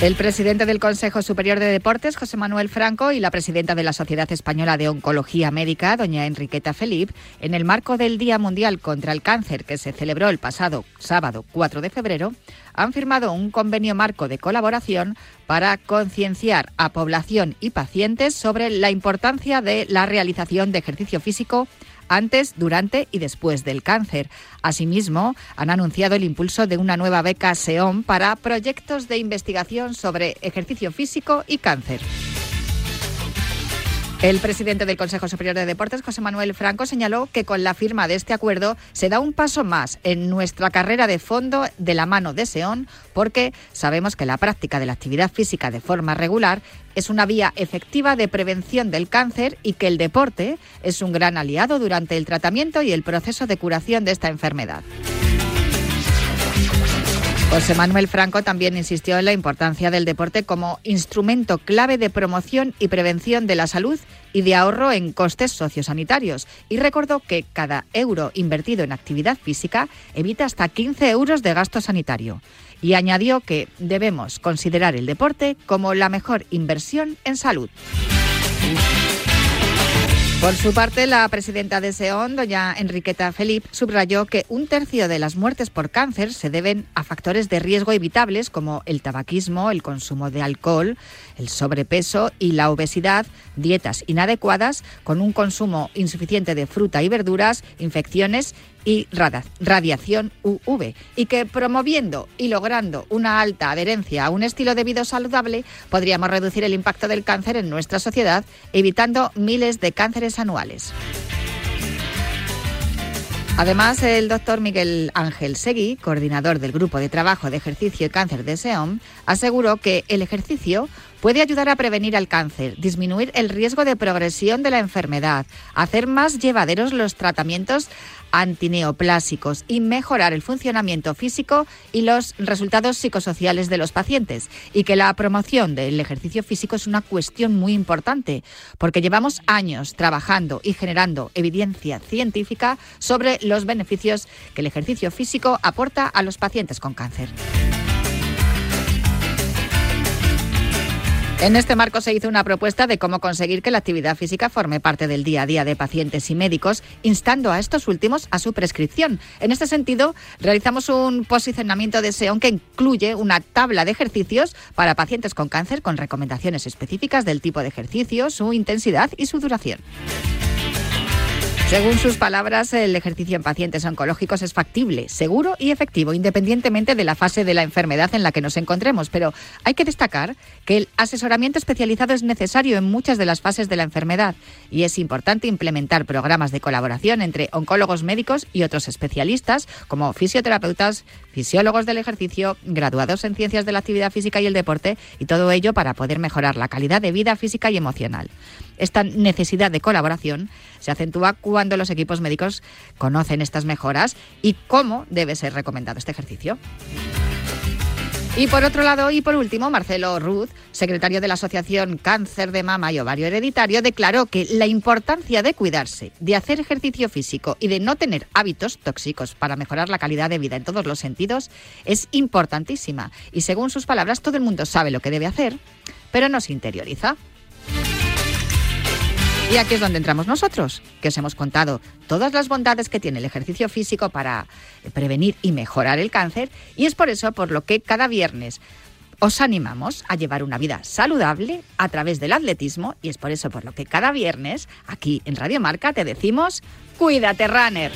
El presidente del Consejo Superior de Deportes, José Manuel Franco, y la presidenta de la Sociedad Española de Oncología Médica, doña Enriqueta Felip, en el marco del Día Mundial contra el Cáncer que se celebró el pasado sábado 4 de febrero, han firmado un convenio marco de colaboración para concienciar a población y pacientes sobre la importancia de la realización de ejercicio físico antes, durante y después del cáncer. Asimismo, han anunciado el impulso de una nueva beca SEOM para proyectos de investigación sobre ejercicio físico y cáncer. El presidente del Consejo Superior de Deportes, José Manuel Franco, señaló que con la firma de este acuerdo se da un paso más en nuestra carrera de fondo de la mano de SEON, porque sabemos que la práctica de la actividad física de forma regular es una vía efectiva de prevención del cáncer y que el deporte es un gran aliado durante el tratamiento y el proceso de curación de esta enfermedad. José Manuel Franco también insistió en la importancia del deporte como instrumento clave de promoción y prevención de la salud y de ahorro en costes sociosanitarios y recordó que cada euro invertido en actividad física evita hasta 15 euros de gasto sanitario. Y añadió que debemos considerar el deporte como la mejor inversión en salud. Por su parte, la presidenta de SEON, doña Enriqueta Felip, subrayó que un tercio de las muertes por cáncer se deben a factores de riesgo evitables como el tabaquismo, el consumo de alcohol, el sobrepeso y la obesidad, dietas inadecuadas, con un consumo insuficiente de fruta y verduras, infecciones y radiación UV y que promoviendo y logrando una alta adherencia a un estilo de vida saludable podríamos reducir el impacto del cáncer en nuestra sociedad evitando miles de cánceres anuales. Además, el doctor Miguel Ángel Seguí, coordinador del Grupo de Trabajo de Ejercicio y Cáncer de SEOM, aseguró que el ejercicio puede ayudar a prevenir el cáncer, disminuir el riesgo de progresión de la enfermedad, hacer más llevaderos los tratamientos antineoplásicos y mejorar el funcionamiento físico y los resultados psicosociales de los pacientes. Y que la promoción del ejercicio físico es una cuestión muy importante, porque llevamos años trabajando y generando evidencia científica sobre los beneficios que el ejercicio físico aporta a los pacientes con cáncer. En este marco se hizo una propuesta de cómo conseguir que la actividad física forme parte del día a día de pacientes y médicos, instando a estos últimos a su prescripción. En este sentido, realizamos un posicionamiento de SEON que incluye una tabla de ejercicios para pacientes con cáncer con recomendaciones específicas del tipo de ejercicio, su intensidad y su duración. Según sus palabras, el ejercicio en pacientes oncológicos es factible, seguro y efectivo, independientemente de la fase de la enfermedad en la que nos encontremos. Pero hay que destacar que el asesoramiento especializado es necesario en muchas de las fases de la enfermedad y es importante implementar programas de colaboración entre oncólogos médicos y otros especialistas, como fisioterapeutas, fisiólogos del ejercicio, graduados en ciencias de la actividad física y el deporte, y todo ello para poder mejorar la calidad de vida física y emocional. Esta necesidad de colaboración se acentúa cuando los equipos médicos conocen estas mejoras y cómo debe ser recomendado este ejercicio. Y por otro lado, y por último, Marcelo Ruth, secretario de la Asociación Cáncer de Mama y Ovario Hereditario, declaró que la importancia de cuidarse, de hacer ejercicio físico y de no tener hábitos tóxicos para mejorar la calidad de vida en todos los sentidos es importantísima. Y según sus palabras, todo el mundo sabe lo que debe hacer, pero no se interioriza. Y aquí es donde entramos nosotros, que os hemos contado todas las bondades que tiene el ejercicio físico para prevenir y mejorar el cáncer. Y es por eso por lo que cada viernes os animamos a llevar una vida saludable a través del atletismo y es por eso por lo que cada viernes aquí en Radio Marca te decimos, cuídate runner.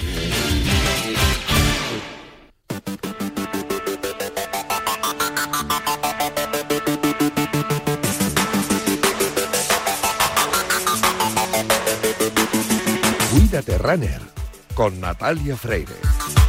Con Natalia Freire.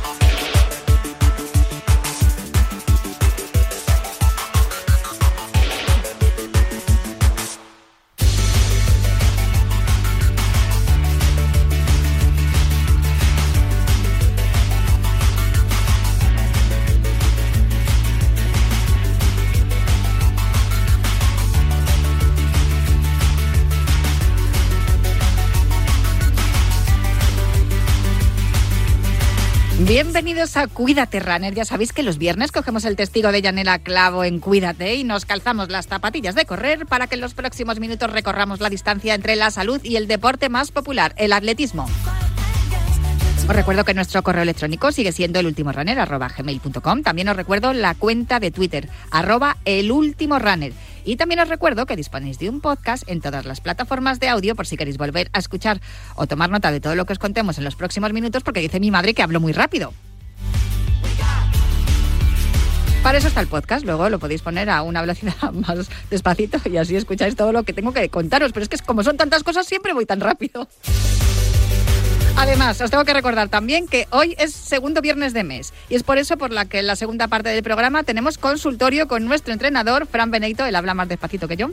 Bienvenidos a Cuídate Runner. Ya sabéis que los viernes cogemos el testigo de Yanela Clavo en Cuídate y nos calzamos las zapatillas de correr para que en los próximos minutos recorramos la distancia entre la salud y el deporte más popular, el atletismo. Os recuerdo que nuestro correo electrónico sigue siendo el También os recuerdo la cuenta de Twitter, arroba el Y también os recuerdo que disponéis de un podcast en todas las plataformas de audio por si queréis volver a escuchar o tomar nota de todo lo que os contemos en los próximos minutos, porque dice mi madre que hablo muy rápido. Para eso está el podcast, luego lo podéis poner a una velocidad más despacito y así escucháis todo lo que tengo que contaros. Pero es que como son tantas cosas, siempre voy tan rápido. Además, os tengo que recordar también que hoy es segundo viernes de mes y es por eso por la que en la segunda parte del programa tenemos consultorio con nuestro entrenador, Fran Benito, él habla más despacito que yo.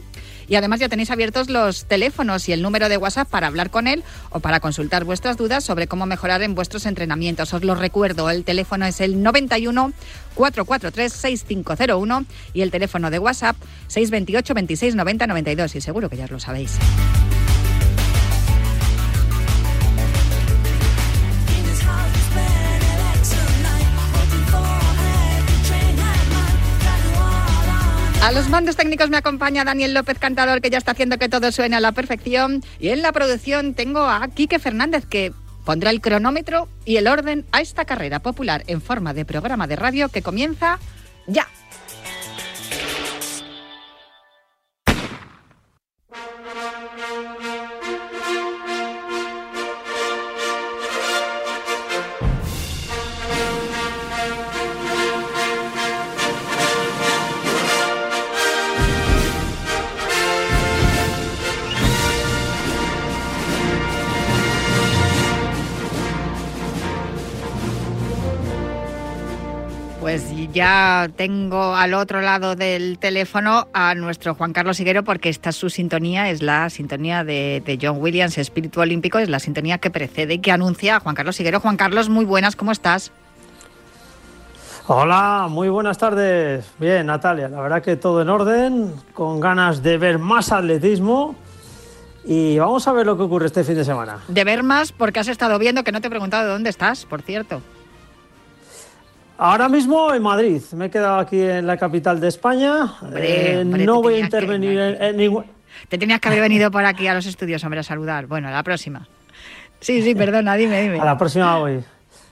Y además ya tenéis abiertos los teléfonos y el número de WhatsApp para hablar con él o para consultar vuestras dudas sobre cómo mejorar en vuestros entrenamientos. Os lo recuerdo, el teléfono es el 91 443 6501 y el teléfono de WhatsApp 628 26 90 92 y seguro que ya os lo sabéis. A los mandos técnicos me acompaña Daniel López Cantador, que ya está haciendo que todo suene a la perfección. Y en la producción tengo a Quique Fernández, que pondrá el cronómetro y el orden a esta carrera popular en forma de programa de radio que comienza ya. Ya tengo al otro lado del teléfono a nuestro Juan Carlos Higuero porque esta es su sintonía, es la sintonía de, John Williams, Espíritu Olímpico, es la sintonía que precede y que anuncia a Juan Carlos Higuero. Juan Carlos, muy buenas, ¿cómo estás? Hola, muy buenas tardes. Bien, Natalia, la verdad que todo en orden, con ganas de ver más atletismo. Y vamos a ver lo que ocurre este fin de semana. De ver más, porque has estado viendo que no te he preguntado de dónde estás, por cierto. Ahora mismo en Madrid. Me he quedado aquí en la capital de España. Eh, no voy a intervenir en, ningún. Te tenías que haber venido por aquí a los estudios, hombre, a saludar. Bueno, a la próxima. Sí, sí, perdona, dime, dime. A la próxima voy.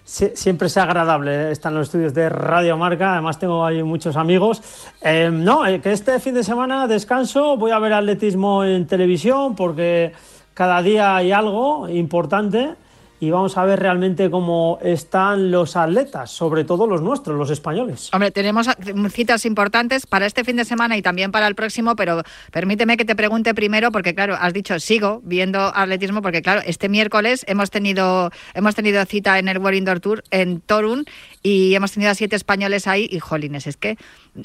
siempre es agradable ¿eh? estar en los estudios de Radio Marca. Además, tengo ahí muchos amigos. Eh, no, que este fin de semana descanso. Voy a ver atletismo en televisión porque cada día hay algo importante y vamos a ver realmente cómo están los atletas, sobre todo los nuestros, los españoles. Hombre, tenemos citas importantes para este fin de semana y también para el próximo, pero permíteme que te pregunte primero, porque claro, has dicho sigo viendo atletismo, porque claro, este miércoles hemos tenido, hemos tenido cita en el World Indoor Tour en Torun y hemos tenido a siete españoles ahí y jolines, es que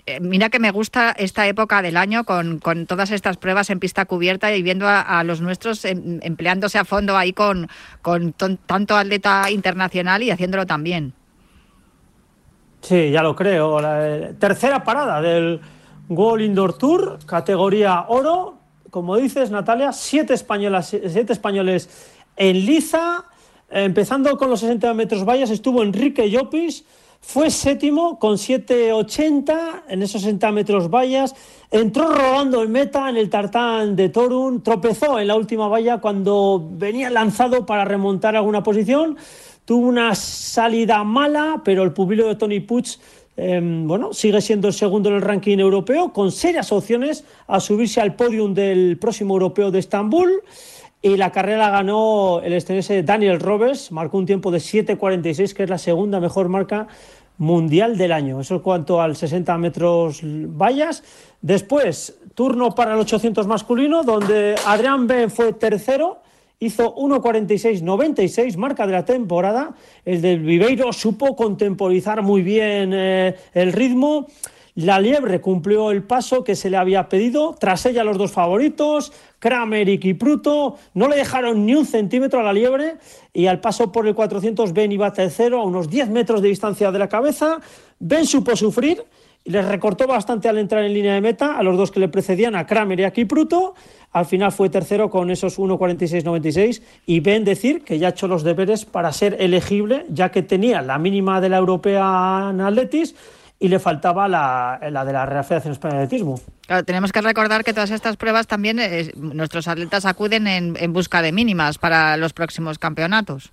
eh, mira que me gusta esta época del año con, todas estas pruebas en pista cubierta y viendo a, los nuestros em, empleándose a fondo ahí con, con tanto atleta internacional y haciéndolo también. Sí, ya lo creo. Eh, tercera parada del World Indoor Tour, categoría oro. Como dices, Natalia, siete, españolas, siete españoles en liza Empezando con los 60 metros vallas estuvo Enrique Llopis, fue séptimo con 7.80 en esos 60 metros vallas, entró robando el meta en el tartán de Torun, tropezó en la última valla cuando venía lanzado para remontar alguna posición, tuvo una salida mala, pero el pupilo de Tony Puig em, bueno, sigue siendo el segundo en el ranking europeo, con serias opciones a subirse al podium del próximo europeo de Estambul. Y la carrera ganó el estadounidense Daniel Roberts, marcó un tiempo de 7.46, que es la segunda mejor marca mundial del año. Eso en cuanto al 60 metros vallas. Después, turno para el 800 masculino, donde Adrián Ben fue tercero, hizo 1.46.96, marca de la temporada. El del Viveiro supo contemporizar muy bien eh, el ritmo. La liebre cumplió el paso que se le había pedido, tras ella los dos favoritos, Kramer y Kipruto, no le dejaron ni un centímetro a la liebre y al paso por el 400 Ben iba tercero a unos 10 metros de distancia de la cabeza, Ben supo sufrir les recortó bastante al entrar en línea de meta a los dos que le precedían, a Kramer y a Kipruto. Al final fue tercero con esos 1.46.96 y ven decir que ya ha hecho los deberes para ser elegible, ya que tenía la mínima de la europea en Atletis y le faltaba la, de la Real Federación Española de Atletismo. Claro, tenemos que recordar que todas estas pruebas también eh, nuestros atletas acuden en, en busca de mínimas para los próximos campeonatos.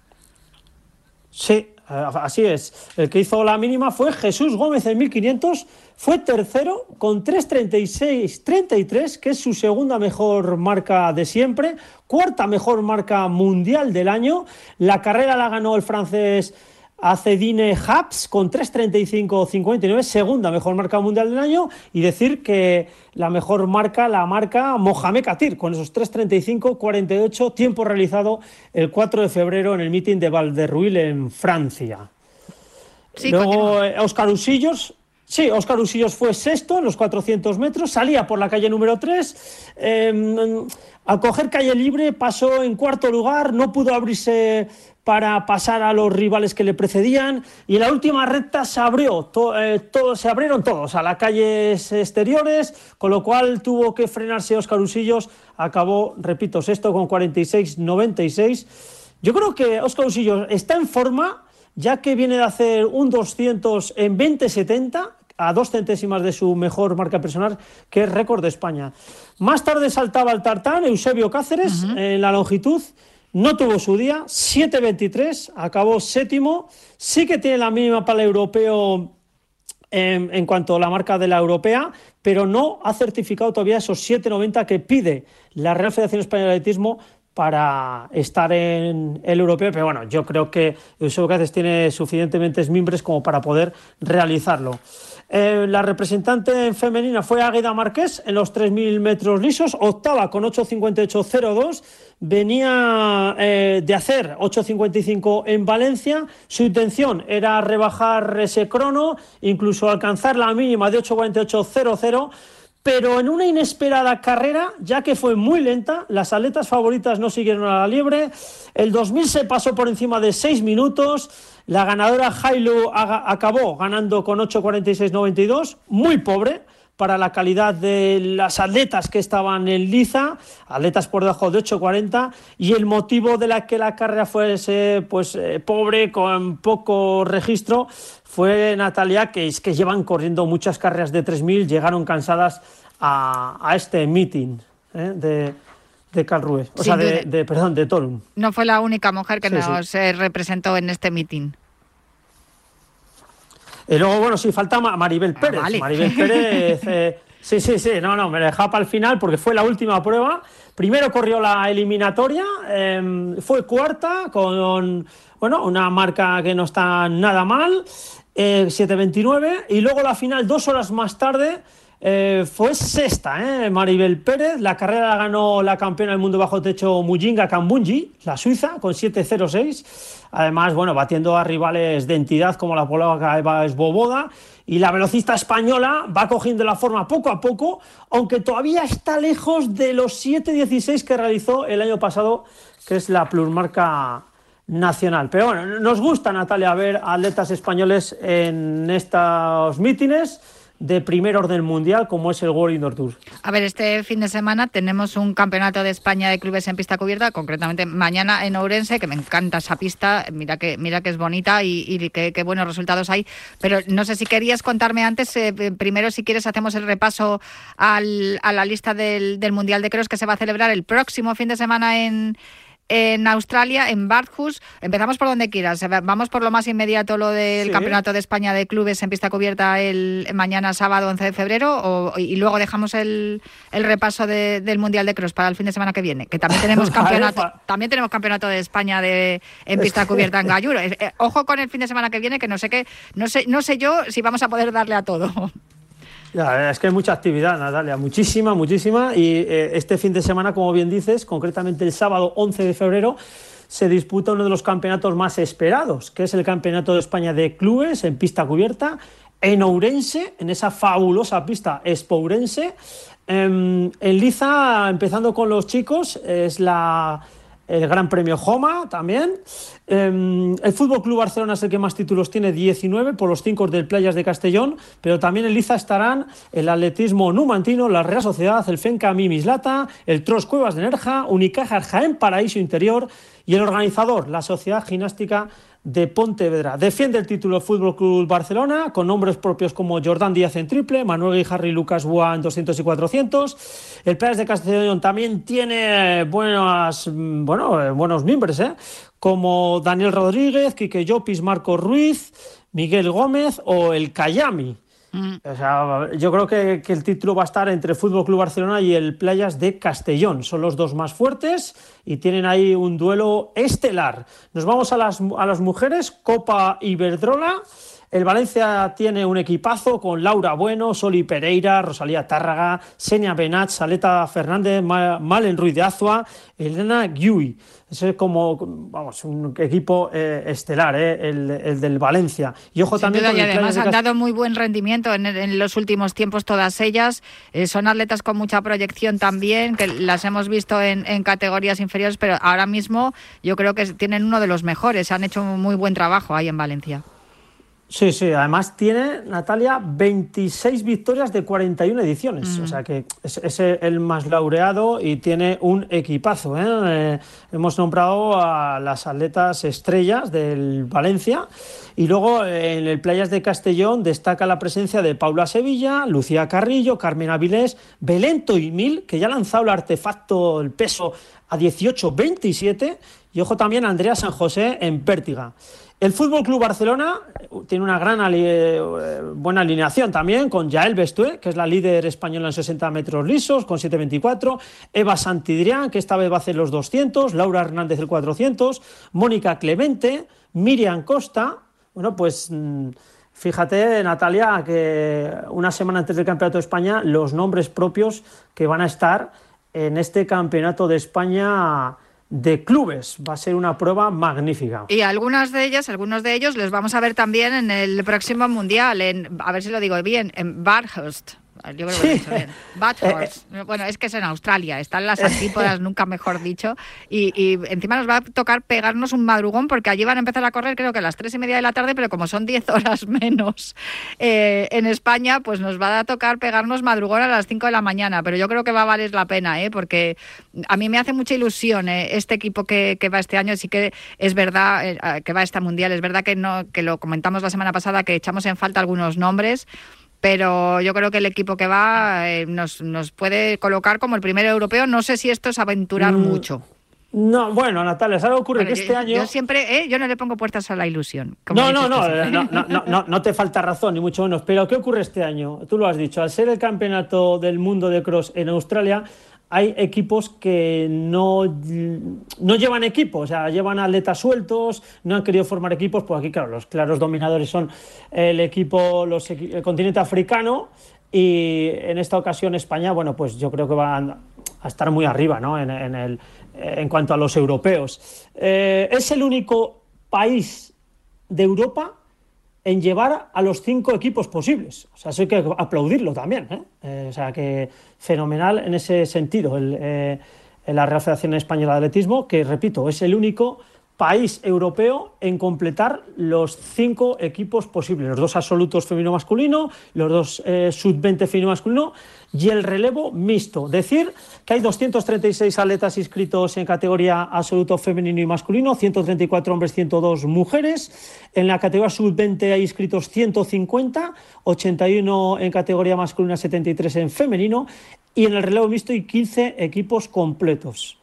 Sí, eh, así es. El que hizo la mínima fue Jesús Gómez en 1500. Fue tercero con 3.36.33, que es su segunda mejor marca de siempre. Cuarta mejor marca mundial del año. La carrera la ganó el francés a Cedine Haps con 3.35.59, segunda mejor marca mundial del año, y decir que la mejor marca, la marca Mohamed Katir, con esos 3.35.48, tiempo realizado el 4 de febrero en el meeting de Valderruil en Francia. Luego, Oscar eh, Usillos, Sí, Oscar Usillos fue sexto en los 400 metros, salía por la calle número 3. Em, al coger calle libre pasó en cuarto lugar, no pudo abrirse para pasar a los rivales que le precedían y en la última recta se abrió, eh, se abrieron todos a las calles exteriores, con lo cual tuvo que frenarse Oscar Usillos, acabó, repito, sexto con 46-96. Yo creo que Oscar Usillos está en forma, ya que viene de hacer un 200 en 20-70, a dos centésimas de su mejor marca personal, que es récord de España. Más tarde saltaba el tartán Eusebio Cáceres en la longitud no tuvo su día, 7.23, acabó séptimo, sí que tiene la mínima para el europeo en, cuanto a la marca de la europea, pero no ha certificado todavía esos 7.90 que pide la Real Federación Española de Atletismo para estar en el europeo, pero bueno, yo creo que Eusebio Cáceres tiene suficientemente mimbres como para poder realizarlo. Eh, la representante femenina fue Águeda Márquez en los 3.000 metros lisos, octava con 8.58.02. Venía eh, de hacer 8.55 en Valencia. Su intención era rebajar ese crono, incluso alcanzar la mínima de 8.48.00 pero en una inesperada carrera, ya que fue muy lenta, las atletas favoritas no siguieron a la liebre, el 2000 se pasó por encima de 6 minutos, la ganadora Hailu acabó ganando con 8.46.92, muy pobre para la calidad de las atletas que estaban en liza, atletas por debajo de 8.40, y el motivo de la que la carrera fuese pues eh, pobre, con poco registro, fue Natalia, que es que llevan corriendo muchas carreras de 3.000, llegaron cansadas a, este meeting ¿eh? de, de Carl o sea, de, perdón, de Torun. No fue la única mujer que nos eh, representó en este meeting. Y luego, bueno, sí, falta Maribel ah, Pérez. Maribel Pérez, eh, sí, sí, sí, no, no, me la dejaba para el final porque fue la última prueba. Primero corrió la eliminatoria, em, fue cuarta con, bueno, una marca que no está nada mal, 7.29, y luego la final dos horas más tarde eh, fue sexta, ¿eh? Maribel Pérez. La carrera la ganó la campeona del mundo bajo techo Mujinga Kambunji, la suiza, con 7.06. Además, bueno, batiendo a rivales de entidad como la polaca Eva Esboboda. Y la velocista española va cogiendo la forma poco a poco, aunque todavía está lejos de los 7.16 que realizó el año pasado, que es la plusmarca nacional. Pero bueno, nos gusta, Natalia, ver atletas españoles en estos mítines de primer orden mundial como es el World Indoor Tour. A ver, este fin de semana tenemos un campeonato de España de clubes en pista cubierta, concretamente mañana en Ourense, que me encanta esa pista, mira que, mira que es bonita y, qué, buenos resultados hay, pero no sé si querías contarme antes, eh, primero si quieres hacemos el repaso al, a la lista del, del Mundial de Cross que se va a celebrar el próximo fin de semana en en Australia, en Barthus. Empezamos por donde quieras. Vamos por lo más inmediato, lo del Campeonato de España de Clubes en pista cubierta el mañana sábado 11 de febrero y luego dejamos el, repaso del Mundial de Cross para el fin de semana que viene, que también tenemos campeonato, también tenemos campeonato de España de en pista cubierta en Galluro. Eh, ojo con el fin de semana que viene, que no sé qué, no sé, no sé yo si vamos a poder darle a todo. Ya, es que hay mucha actividad, Natalia, muchísima, muchísima. Y eh, este fin de semana, como bien dices, concretamente el sábado 11 de febrero, se disputa uno de los campeonatos más esperados, que es el Campeonato de España de Clubes en pista cubierta, en Ourense, en esa fabulosa pista Espourense. Em, en Liza, empezando con los chicos, es la el Gran Premio Joma también. Em, el Fútbol Club Barcelona es el que más títulos tiene, 19 por los 5 del Playas de Castellón, pero también en Liza estarán el Atletismo Numantino, la Real Sociedad, el Fenca Mimislata, el Tros Cuevas de Nerja, Unicaja Jaén Paraíso Interior y el organizador, la Sociedad Gimnástica de Pontevedra. Defiende el título Fútbol Club Barcelona con nombres propios como Jordán Díaz en triple, Manuel y Lucas Boa en 200 y 400. El Playas de Castellón también tiene buenas, bueno, buenos miembros, ¿eh? como Daniel Rodríguez, Quique Llopis, Marco Ruiz, Miguel Gómez o el Cayami. Mm. Yo creo que, el título va a estar entre Fútbol Club Barcelona y el Playas de Castellón. Son los dos más fuertes y tienen ahí un duelo estelar. Nos vamos a las, a las mujeres, Copa Iberdrola. El Valencia tiene un equipazo con Laura Bueno, Soli Pereira, Rosalía Tárraga, Senia Benach, Saleta Fernández, Malen Ruiz de Azua, Elena Giui. Es como, vamos, un equipo eh, estelar, eh, el, del Valencia. Y ojo también. y además han dado muy buen rendimiento en, los últimos tiempos todas ellas. Eh, son atletas con mucha proyección también, que las hemos visto en, en, categorías inferiores, pero ahora mismo yo creo que tienen uno de los mejores. Han hecho muy buen trabajo ahí en Valencia. Sí, sí, además tiene Natalia 26 victorias de 41 ediciones, o sea que es, el más laureado y tiene un equipazo. ¿eh? Eh, hemos nombrado a las atletas estrellas del Valencia y luego en el Playas de Castellón destaca la presencia de Paula Sevilla, Lucía Carrillo, Carmen Avilés, Belento y Mil, que ya ha lanzado el artefacto, el peso a 18-27, y ojo también a Andrea San José en Pértiga. El Fútbol Club Barcelona eh, tiene una eh, buena alineación también con Yael Bestué, que es la líder española en 60 metros lisos, con 7.24, Eva Santidrián, que esta vez va a hacer los 200, Laura Hernández el 400, Mónica Clemente, Miriam Costa. Bueno, pues mm, fíjate, Natalia, que una semana antes del Campeonato de España, los nombres propios que van a estar en este Campeonato de España de clubes. Va a ser una prueba magnífica. Y algunas de ellas, algunos de ellos, les vamos a ver también en el próximo mundial, en, a ver si lo digo bien, en Barhurst. Yo creo que lo he Bathurst. Eh, eh. bueno, es que es en Australia, están las antípodas, nunca mejor dicho. Y, encima nos va a tocar pegarnos un madrugón porque allí van a empezar a correr creo que a las tres y media de la tarde, pero como son diez horas menos eh, en España, pues nos va a tocar pegarnos madrugón a las cinco de la mañana. Pero yo creo que va a valer la pena, ¿eh? porque a mí me hace mucha ilusión este equipo que, que, va este año. Sí que es verdad que va a esta mundial, es verdad que, no, que lo comentamos la semana pasada, que echamos en falta algunos nombres pero yo creo que el equipo que va eh, nos, nos, puede colocar como el primer europeo. No sé si esto es aventurar mm, mucho. No, bueno, Natalia, ¿sabes ocurre que este año... Yo siempre, eh, yo no le pongo puertas a la ilusión. No, no, no, no, no, no, no, te falta razón, ni mucho menos. Pero ¿qué ocurre este año? Tú lo has dicho, al ser el campeonato del mundo de cross en Australia, hay equipos que no, no llevan equipos, o sea, llevan atletas sueltos, no han querido formar equipos, pues aquí, claro, los claros dominadores son el equipo, los, el continente africano, y en esta ocasión España, bueno, pues yo creo que van a estar muy arriba, ¿no? En, el, en cuanto a los europeos. Eh, es el único país de Europa en llevar a los cinco equipos posibles. O sea, eso hay que aplaudirlo también. ¿eh? Eh, o sea, que fenomenal en ese sentido el, eh, la Real Federación Española de Atletismo, que, repito, es el único país europeo en completar los cinco equipos posibles, los dos absolutos femenino-masculino, los dos sub-20 femenino-masculino y el relevo mixto. Decir que hay 236 atletas inscritos en categoría absoluto femenino y masculino, 134 hombres, 102 mujeres. En la categoría sub-20 hay inscritos 150, 81 en categoría masculina, 73 en femenino. Y en el relevo mixto hay 15 equipos completos.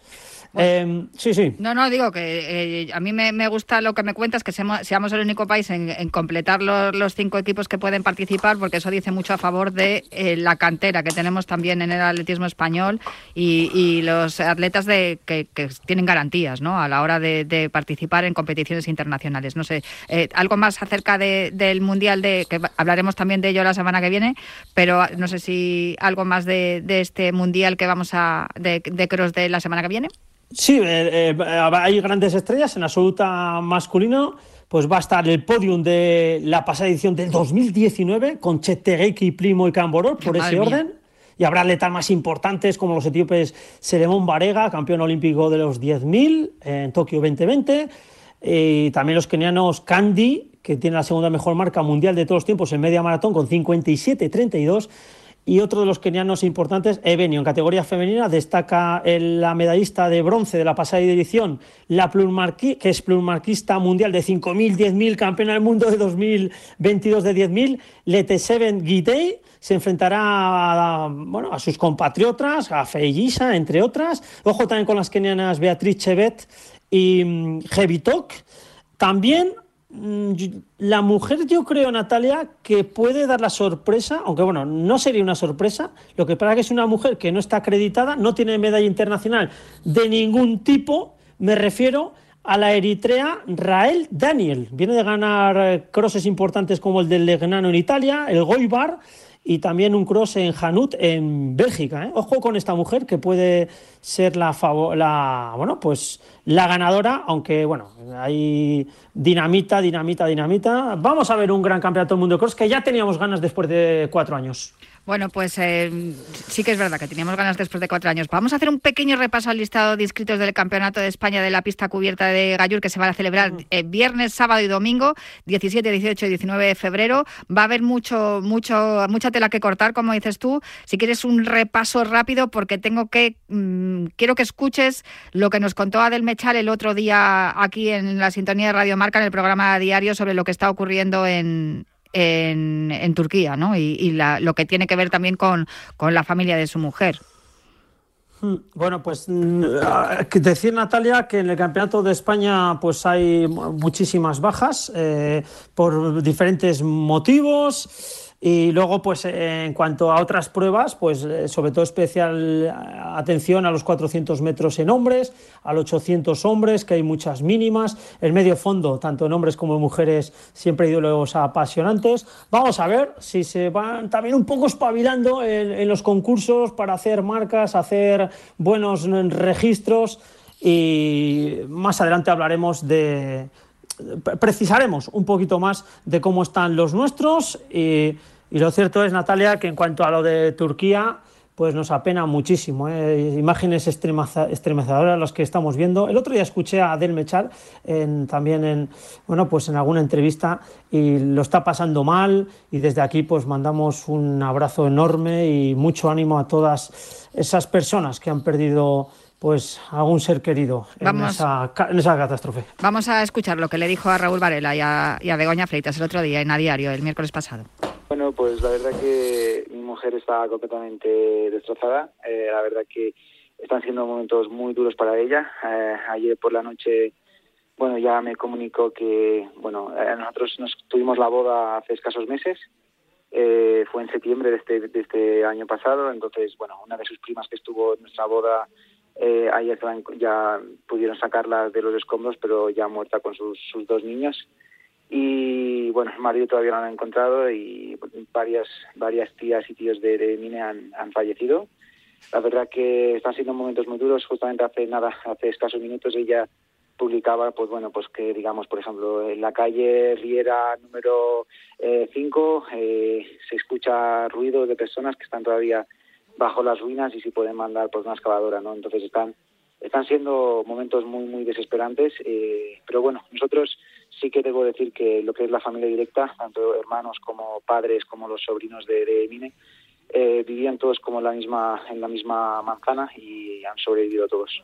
Em, sí, sí. No, no, digo que eh, a mí me, gusta lo que me cuentas, que seamos, el único país en, completar los, cinco equipos que pueden participar, porque eso dice mucho a favor de eh, la cantera que tenemos también en el atletismo español y, los atletas de, que, tienen garantías ¿no? a la hora de, participar en competiciones internacionales. No sé, eh, algo más acerca del Mundial, de que hablaremos también de ello la semana que viene, pero no sé si algo más de, este Mundial que vamos a, de, de Cross de la semana que viene. Sí, eh, eh, hay grandes estrellas en absoluta masculino. Pues va a estar el podium de la pasada edición del 2019 con Chetegeki, Primo y Camboror, por ese orden. y habrá atletas más importantes como los etíopes Seremón Varega, campeón olímpico de los 10.000 en Tokio 2020, y también los kenianos Candy, que tiene la segunda mejor marca mundial de todos los tiempos en media maratón con 57-32 y otro de los kenianos importantes, Ebenio, en categoría femenina, destaca la medallista de bronce de la pasada edición, la que es plurmarquista mundial de 5.000, 10.000, campeona del mundo de 2022 de 10.000, Leteseven Gitei, se enfrentará a, bueno, a sus compatriotas, a Feijisa, entre otras. Ojo también con las kenianas Beatriz Chevet y Jevitok. También Mm, la mujer, yo creo, Natalia, que puede dar la sorpresa, aunque bueno, no sería una sorpresa, lo que pasa que es una mujer que no está acreditada, no tiene medalla internacional de ningún tipo, me refiero a la eritrea Rael Daniel. Viene de ganar eh, crosses importantes como el del Legnano en Italia, el Goibar y también un cross en Hanut en Bélgica. ¿eh? Ojo con esta mujer que puede ser la, la bueno pues la ganadora, aunque bueno, hay dinamita, dinamita, dinamita. Vamos a ver un gran campeonato del mundo de cross que ya teníamos ganas después de cuatro años. Bueno, pues eh, sí que es verdad que teníamos ganas después de cuatro años. Vamos a hacer un pequeño repaso al listado de inscritos del Campeonato de España de la pista cubierta de Gallur que se va a celebrar eh, viernes, sábado y domingo, 17, 18 y 19 de febrero. Va a haber mucho, mucho, mucha tela que cortar, como dices tú. Si quieres un repaso rápido, porque tengo que, mm, quiero que escuches lo que nos contó Adel Mechal el otro día aquí en la sintonía de Radio Marca en el programa diario sobre lo que está ocurriendo en, en, Turquía, ¿no? Y, lo que tiene que ver también con, la familia de su mujer. Hmm, bueno, pues mm, decir Natalia que en el Campeonato de España pues hay muchísimas bajas eh, por diferentes motivos. Y luego, pues en cuanto a otras pruebas, pues eh, sobre todo especial atención a los 400 metros en hombres, a los 800 hombres, que hay muchas mínimas. El medio fondo, tanto en hombres como en mujeres, siempre hay duelos apasionantes. Vamos a ver si se van también un poco espabilando en los concursos para hacer marcas, hacer buenos registros. Y más adelante hablaremos de precisaremos un poquito más de cómo están los nuestros y, lo cierto es, Natalia, que en cuanto a lo de Turquía, pues nos apena muchísimo. ¿eh? Imágenes estremecedoras las que estamos viendo. El otro día escuché a Adel Mechar también en, bueno, pues en alguna entrevista y lo está pasando mal y desde aquí pues mandamos un abrazo enorme y mucho ánimo a todas esas personas que han perdido pues a un ser querido en, esa, catástrofe. Vamos a escuchar lo que le dijo a Raúl Varela y a, y a Begoña Freitas el otro día en A Diario, el miércoles pasado. Bueno, pues la verdad que mi mujer está completamente destrozada. Eh, la verdad que están siendo momentos muy duros para ella. Eh, ayer por la noche, bueno, ya me comunicó que, bueno, eh, nosotros nos tuvimos la boda hace escasos meses. fue en septiembre de este, de este año pasado. Entonces, bueno, una de sus primas que estuvo en nuestra boda eh, ahí ya pudieron sacarla de los escombros, pero ya muerta con sus, dos niños. Y bueno, el marido todavía no lo han encontrado y varias, varias tías y tíos de, de Mine han, han fallecido. La verdad que están siendo momentos muy duros. Justamente hace nada, hace escasos minutos, ella publicaba, pues bueno, pues que digamos, por ejemplo, en la calle Riera número 5 eh, eh, se escucha ruido de personas que están todavía bajo las ruinas y si pueden mandar pues una excavadora, ¿no? Entonces están están siendo momentos muy muy desesperantes, eh, pero bueno, nosotros sí que debo decir que lo que es la familia directa, tanto hermanos como padres como los sobrinos de, de eh, vivían todos como en la misma en la misma manzana y han sobrevivido todos.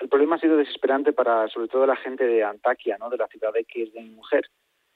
El problema ha sido desesperante para sobre todo la gente de Antaquia, ¿no? de la ciudad de que es de mi mujer,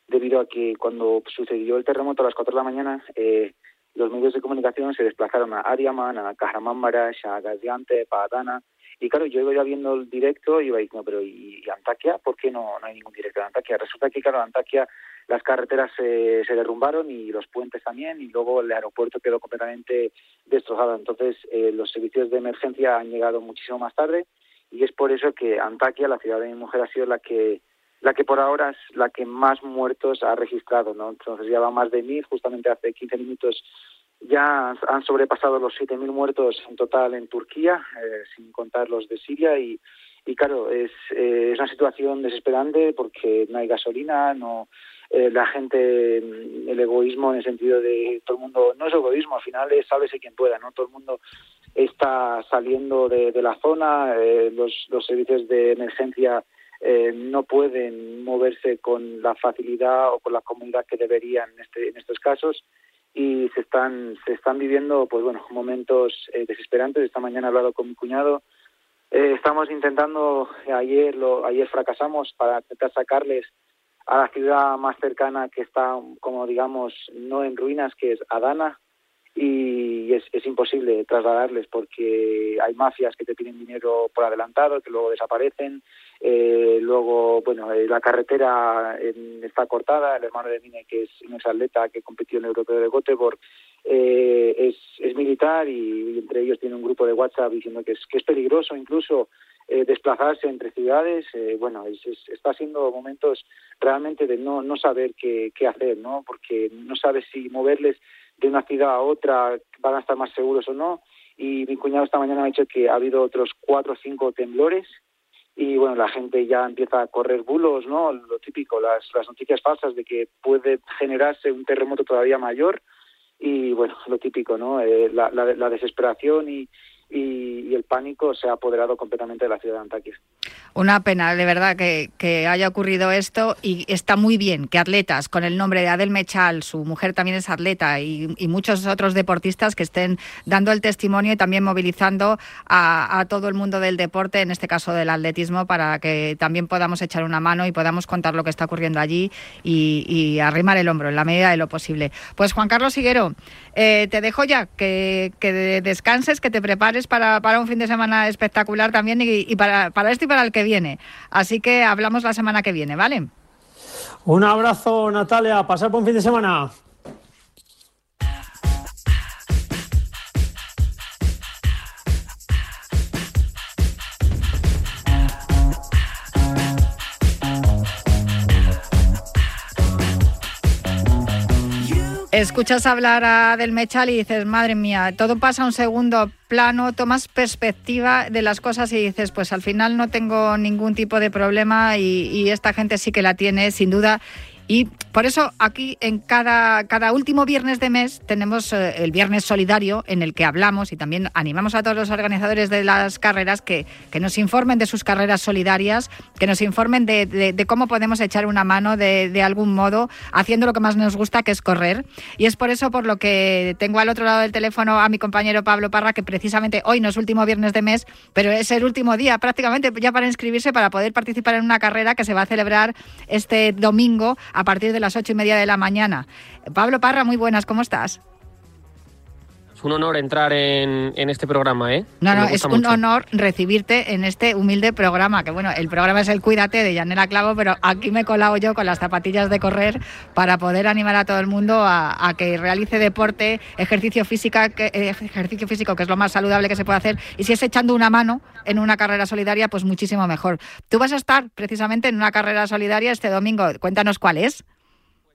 debido a que cuando sucedió el terremoto a las 4 de la mañana, eh, los medios de comunicación se desplazaron a Ariaman, a Kahramanmarash, a Gaziantep, a Adana, y claro, yo iba viendo el directo y iba diciendo, pero ¿y, Antaquia? ¿Por qué no, no hay ningún directo de Antaquia? Resulta que, claro, Antaquia las carreteras se, se derrumbaron y los puentes también, y luego el aeropuerto quedó completamente destrozado. Entonces, eh, los servicios de emergencia han llegado muchísimo más tarde, y es por eso que Antaquia, la ciudad de mi mujer, ha sido la que la que por ahora es la que más muertos ha registrado, ¿no? Entonces ya va más de mil, justamente hace 15 minutos ya han sobrepasado los 7.000 muertos en total en Turquía, eh, sin contar los de Siria y, y claro, es, eh, es una situación desesperante porque no hay gasolina, no eh, la gente, mm, el egoísmo en el sentido de todo el mundo, no es egoísmo, al final es sálvese quien pueda, ¿no? Todo el mundo está saliendo de, la zona, eh, los, los servicios de emergencia eh, no pueden moverse con la facilidad o con la comunidad que deberían en, este, en estos casos. Y se están se están viviendo pues bueno momentos eh, desesperantes. Esta mañana he hablado con mi cuñado. Eh, estamos intentando ayer lo ayer fracasamos para intentar sacarles a la ciudad más cercana que está como digamos no en ruinas que es Adana y es, es imposible trasladarles porque hay mafias que te piden dinero por adelantado que luego desaparecen eh, luego, bueno, eh, la carretera está cortada. El hermano de Mine, que es un atleta que compitió en el Europeo de Göteborg, eh, es, militar y, entre ellos tiene un grupo de WhatsApp diciendo que es, que es peligroso incluso eh, desplazarse entre ciudades. Eh, bueno, es, está siendo momentos realmente de no, no saber qué hacer, ¿no? Porque no sabes si moverles de una ciudad a otra van a estar más seguros o no. Y mi cuñado esta mañana ha dicho que ha habido otros cuatro o cinco temblores y bueno, la gente ya empieza a correr bulos, ¿no? Lo típico, las, las noticias falsas de que puede generarse un terremoto todavía mayor y bueno, lo típico, ¿no? Eh, la, la, la desesperación y, y, el pánico se ha apoderado completamente de la ciudad de Antaquis. Una pena, de verdad, que, haya ocurrido esto y está muy bien que atletas con el nombre de Adel Mechal, su mujer también es atleta y, muchos otros deportistas que estén dando el testimonio y también movilizando a, todo el mundo del deporte, en este caso del atletismo, para que también podamos echar una mano y podamos contar lo que está ocurriendo allí y, arrimar el hombro en la medida de lo posible. Pues Juan Carlos Higuero, eh, te dejo ya que, descanses, que te prepares para, un fin de semana espectacular también y, para, para esto y para el que viene. Así que hablamos la semana que viene, ¿vale? Un abrazo, Natalia. Pasar por un fin de semana. Escuchas hablar a Del Mechal y dices, madre mía, todo pasa a un segundo plano, tomas perspectiva de las cosas y dices, pues al final no tengo ningún tipo de problema y, y esta gente sí que la tiene, sin duda. Y por eso aquí en cada, cada último viernes de mes tenemos eh, el viernes solidario en el que hablamos y también animamos a todos los organizadores de las carreras que, que nos informen de sus carreras solidarias, que nos informen de, de, cómo podemos echar una mano de, de, algún modo haciendo lo que más nos gusta, que es correr. Y es por eso por lo que tengo al otro lado del teléfono a mi compañero Pablo Parra, que precisamente hoy no es último viernes de mes, pero es el último día prácticamente ya para inscribirse para poder participar en una carrera que se va a celebrar este domingo a partir de las ocho y media de la mañana. Pablo Parra, muy buenas, ¿cómo estás? Es un honor entrar en, este programa, ¿eh? No, no, es un honor recibirte en este humilde programa, que bueno, el programa es el Cuídate de Yanela Clavo, pero aquí me he colado yo con las zapatillas de correr para poder animar a todo el mundo a, que realice deporte, ejercicio, física, que, eh, ejercicio físico, que es lo más saludable que se puede hacer, y si es echando una mano en una carrera solidaria, pues muchísimo mejor. Tú vas a estar precisamente en una carrera solidaria este domingo, cuéntanos cuál es.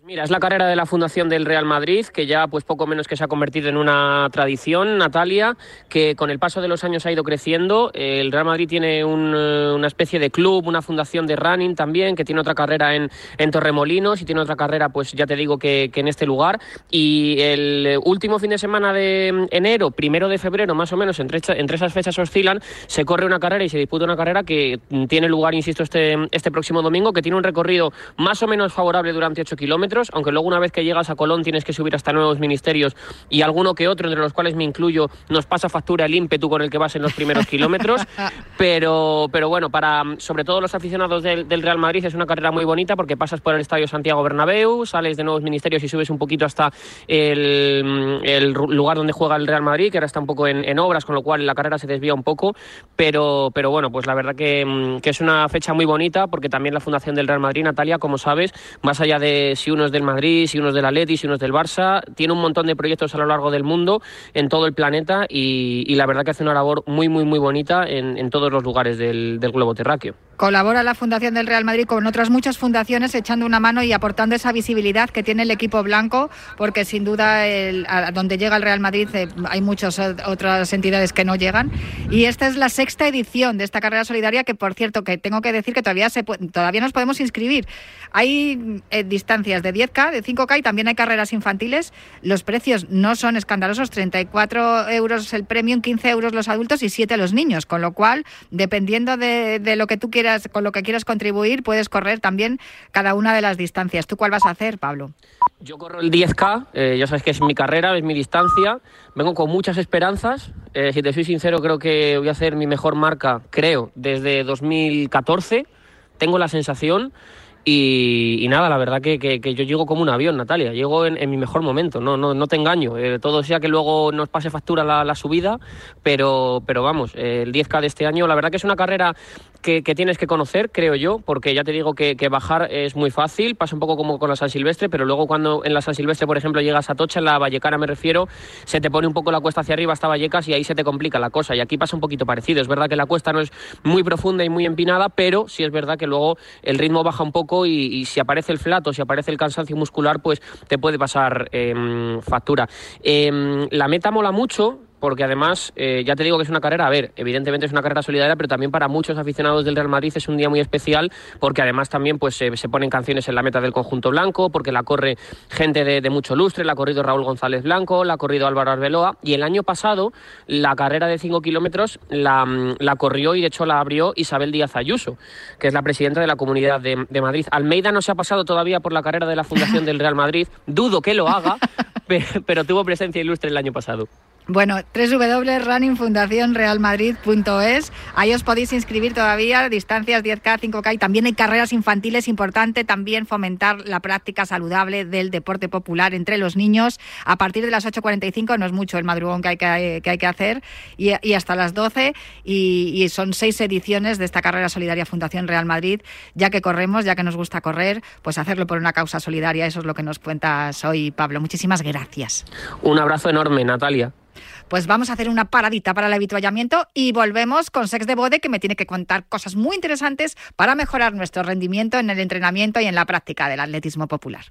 Mira, es la carrera de la Fundación del Real Madrid, que ya pues poco menos que se ha convertido en una tradición, Natalia, que con el paso de los años ha ido creciendo. El Real Madrid tiene eh, una especie de club, una fundación de running también, que tiene otra carrera en, en Torremolinos y tiene otra carrera, pues ya te digo que, en este lugar. Y el último fin de semana de enero, primero de febrero, más o menos, entre, entre esas fechas oscilan, se corre una carrera y se disputa una carrera que tiene lugar, insisto, este, este próximo domingo, que tiene un recorrido más o menos favorable durante 8 kilómetros aunque luego una vez que llegas a Colón tienes que subir hasta nuevos ministerios y alguno que otro, entre los cuales me incluyo, nos pasa factura el ímpetu con el que vas en los primeros kilómetros. Pero, pero bueno, para sobre todo los aficionados del, Real Madrid es una carrera muy bonita porque pasas por el Estadio Santiago Bernabéu, sales de nuevos ministerios y subes un poquito hasta el, lugar donde juega el Real Madrid, que ahora está un poco en, obras, con lo cual la carrera se desvía un poco. Pero, pero bueno, pues la verdad que, que es una fecha muy bonita porque también la Fundación del Real Madrid, Natalia, como sabes, más allá de si uno unos del Madrid, y unos del Atleti, y unos del Barça. Tiene un montón de proyectos a lo largo del mundo, en todo el planeta, y, la verdad que hace una labor muy, muy, muy bonita en, todos los lugares del globo terráqueo. Colabora la Fundación del Real Madrid con otras muchas fundaciones echando una mano y aportando esa visibilidad que tiene el equipo blanco, porque sin duda el, donde llega el Real Madrid eh, hay muchas otras entidades que no llegan. Y esta es la sexta edición de esta carrera solidaria que, por cierto, que tengo que decir que todavía, se, todavía nos podemos inscribir. Hay eh, distancias de 10K, de 5K y también hay carreras infantiles. Los precios no son escandalosos, 34 euros el premium, 15 euros los adultos y 7 los niños, con lo cual, dependiendo de, de lo que tú quieras con lo que quieras contribuir, puedes correr también cada una de las distancias. ¿Tú cuál vas a hacer, Pablo? Yo corro el 10K, eh, ya sabes que es mi carrera, es mi distancia. Vengo con muchas esperanzas. Eh, si te soy sincero, creo que voy a hacer mi mejor marca, creo, desde 2014. Tengo la sensación. Y, nada, la verdad que, yo llego como un avión, Natalia, llego en, mi mejor momento, no, no, no te engaño. Eh, todo sea que luego nos pase factura la, la subida, pero, pero vamos, el 10K de este año, la verdad que es una carrera que, tienes que conocer, creo yo, porque ya te digo que, bajar es muy fácil, pasa un poco como con la San Silvestre, pero luego cuando en la San Silvestre, por ejemplo, llegas a Tocha, en la Vallecana me refiero, se te pone un poco la cuesta hacia arriba hasta Vallecas y ahí se te complica la cosa. Y aquí pasa un poquito parecido. Es verdad que la cuesta no es muy profunda y muy empinada, pero sí es verdad que luego el ritmo baja un poco y, si aparece el flato, si aparece el cansancio muscular, pues te puede pasar em, factura. Em, la meta mola mucho, porque además, eh, ya te digo que es una carrera, a ver, evidentemente es una carrera solidaria, pero también para muchos aficionados del Real Madrid es un día muy especial, porque además también pues se, ponen canciones en la meta del conjunto blanco, porque la corre gente de, mucho lustre, la ha corrido Raúl González Blanco, la ha corrido Álvaro Arbeloa, y el año pasado la carrera de 5 kilómetros la, corrió y de hecho la abrió Isabel Díaz Ayuso, que es la presidenta de la Comunidad de Madrid. Almeida no se ha pasado todavía por la carrera de la Fundación del Real Madrid, dudo que lo haga, pero tuvo presencia ilustre el año pasado. Bueno, www.runningfundacionrealmadrid.es. Ahí os podéis inscribir todavía, distancias 10K, 5K y también hay carreras infantiles. Importante también fomentar la práctica saludable del deporte popular entre los niños. A partir de las 8.45 no es mucho el madrugón que hay que, hay que hacer y, hasta las 12 y, y, son seis ediciones de esta carrera solidaria Fundación Real Madrid. Ya que corremos, ya que nos gusta correr, pues hacerlo por una causa solidaria. Eso es lo que nos cuentas hoy, Pablo. Muchísimas gracias. Un abrazo enorme, Natalia. Pues vamos a hacer una paradita para el habituallamiento y volvemos con Sex de Bode, que me tiene que contar cosas muy interesantes para mejorar nuestro rendimiento en el entrenamiento y en la práctica del atletismo popular.